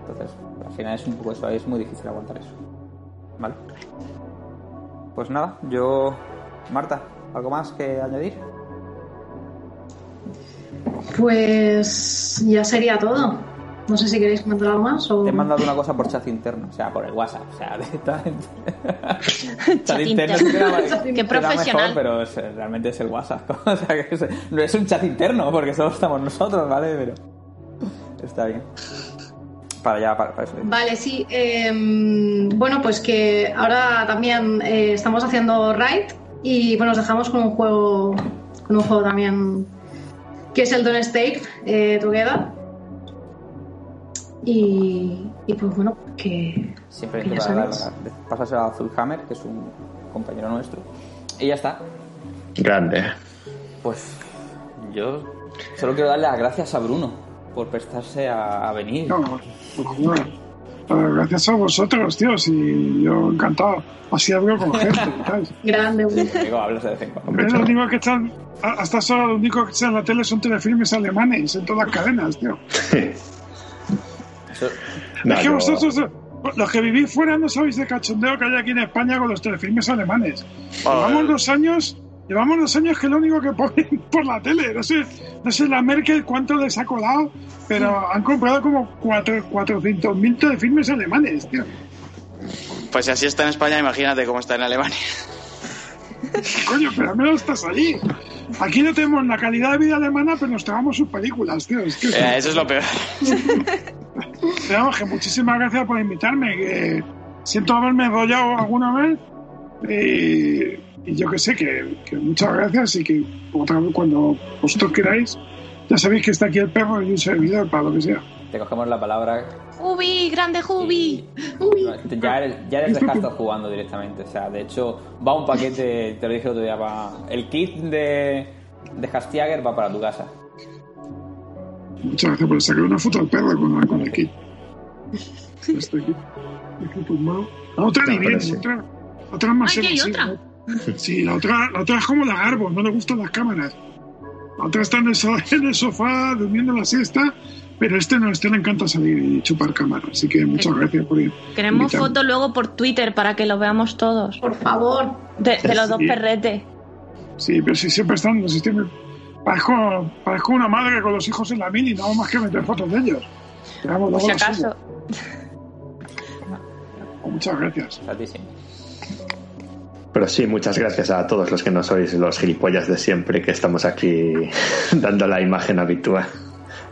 Entonces, al final es un poco eso, es muy difícil aguantar eso. Vale. Pues nada, yo. Marta, ¿algo más que añadir? Pues ya sería todo. No sé si queréis comentar algo más o... Te he mandado una cosa por chat interno, o sea, por el WhatsApp, o sea, directamente. chat interno queda- Qué profesional. mejor, pero es- realmente es el WhatsApp. o sea, que es- no es un chat interno, porque solo estamos nosotros, ¿vale? Pero está bien. Para allá, para, para eso. Vale, sí. eh, bueno, pues que ahora también eh, estamos haciendo Raid y bueno, nos dejamos con un juego, con un juego también que es el Don't Stay eh, Together. Y, y pues bueno, que, Siempre que ya dar- sabéis. pasarse a Zulhammer, que es un compañero nuestro. Y ya está. Grande. Pues yo solo quiero darle las gracias a Bruno por prestarse a, a venir. No, favor. Eh, Gracias a vosotros, tíos, y yo encantado. Así hablo con gente, ¿sabes? Grande. Digo, hablas de vez en cuando. Hombre, lo único que están, a- hasta ahora lo único que está en la tele son telefilmes alemanes en todas las cadenas, tío. No, es que yo- vosotros, los que vivís fuera, no sabéis de cachondeo que hay aquí en España con los telefilmes alemanes. Llevamos dos años, llevamos dos años que lo único que ponen por la tele, no sé, no sé la Merkel cuánto les ha colado, pero han comprado como cuatro- 400.000 telefilmes alemanes, tío. Pues si así está en España, imagínate cómo está en Alemania. Coño, pero al menos estás allí. Aquí no tenemos la calidad de vida alemana, pero nos tragamos sus películas, tío. Es que, Eh, eso es lo peor. Pero vamos, que muchísimas gracias por invitarme. Que siento haberme enrollado alguna vez. Y, y yo que sé, que, que muchas gracias. Y que otra vez, cuando vosotros queráis, ya sabéis que está aquí el perro y un servidor para lo que sea. Te cogemos la palabra. Ubi, grande Ubi. Ya eres, ya eres de Hearthstone jugando directamente. O sea, de hecho, va un paquete, te lo dije el otro día, va, el kit de, de Hastiager va para tu casa. Muchas gracias por sacar una foto del perro con, con el kit. La otra ni bien, otra, otra es más Ay, hay otra. sí. La otra, la otra es como la Garbo, no le gustan las cámaras. La otra está en el, so- en el sofá durmiendo la siesta, pero este no, este le encanta salir y chupar cámara. Así que muchas gracias por ir. Queremos fotos luego por Twitter para que lo veamos todos. Por favor. De, de los dos Sí. perretes. Sí, pero si siempre están, no estoy- parezco, parezco una madre con los hijos en la mini, no hago más que meter fotos de ellos. Por si acaso. Muchas gracias. A ti sí. Pero sí, muchas gracias a todos los que no sois los gilipollas de siempre que estamos aquí dando la imagen habitual.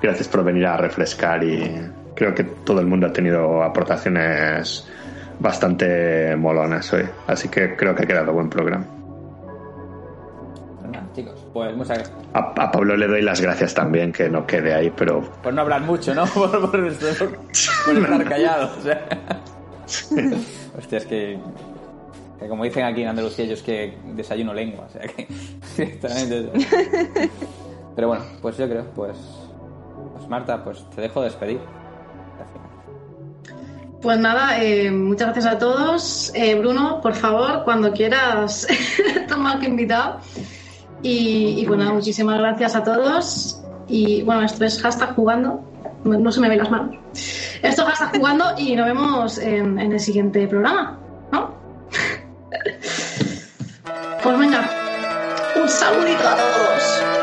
Gracias por venir a refrescar y creo que todo el mundo ha tenido aportaciones bastante molonas hoy. Así que creo que ha quedado buen programa. Pues pues muchas gracias. A, a Pablo le doy las gracias también, que no quede ahí, pero Por no hablar mucho, ¿no? Por, por, por- por estar callado. o sea. Hostia, es que, que como dicen aquí en Andalucía, yo es que desayuno lengua. O sea que directamente. Pero bueno, pues yo creo, pues. Pues Marta, pues te dejo despedir. Pues nada, eh, muchas gracias a todos. Eh, Bruno, por favor, cuando quieras, toma que invitado. Y, bueno, muchísimas gracias a todos. Y bueno, esto es hashtag jugando. No, no se me ven las manos. Esto es hashtag jugando y nos vemos en, en el siguiente programa, ¿no? pues venga, un saludito a todos.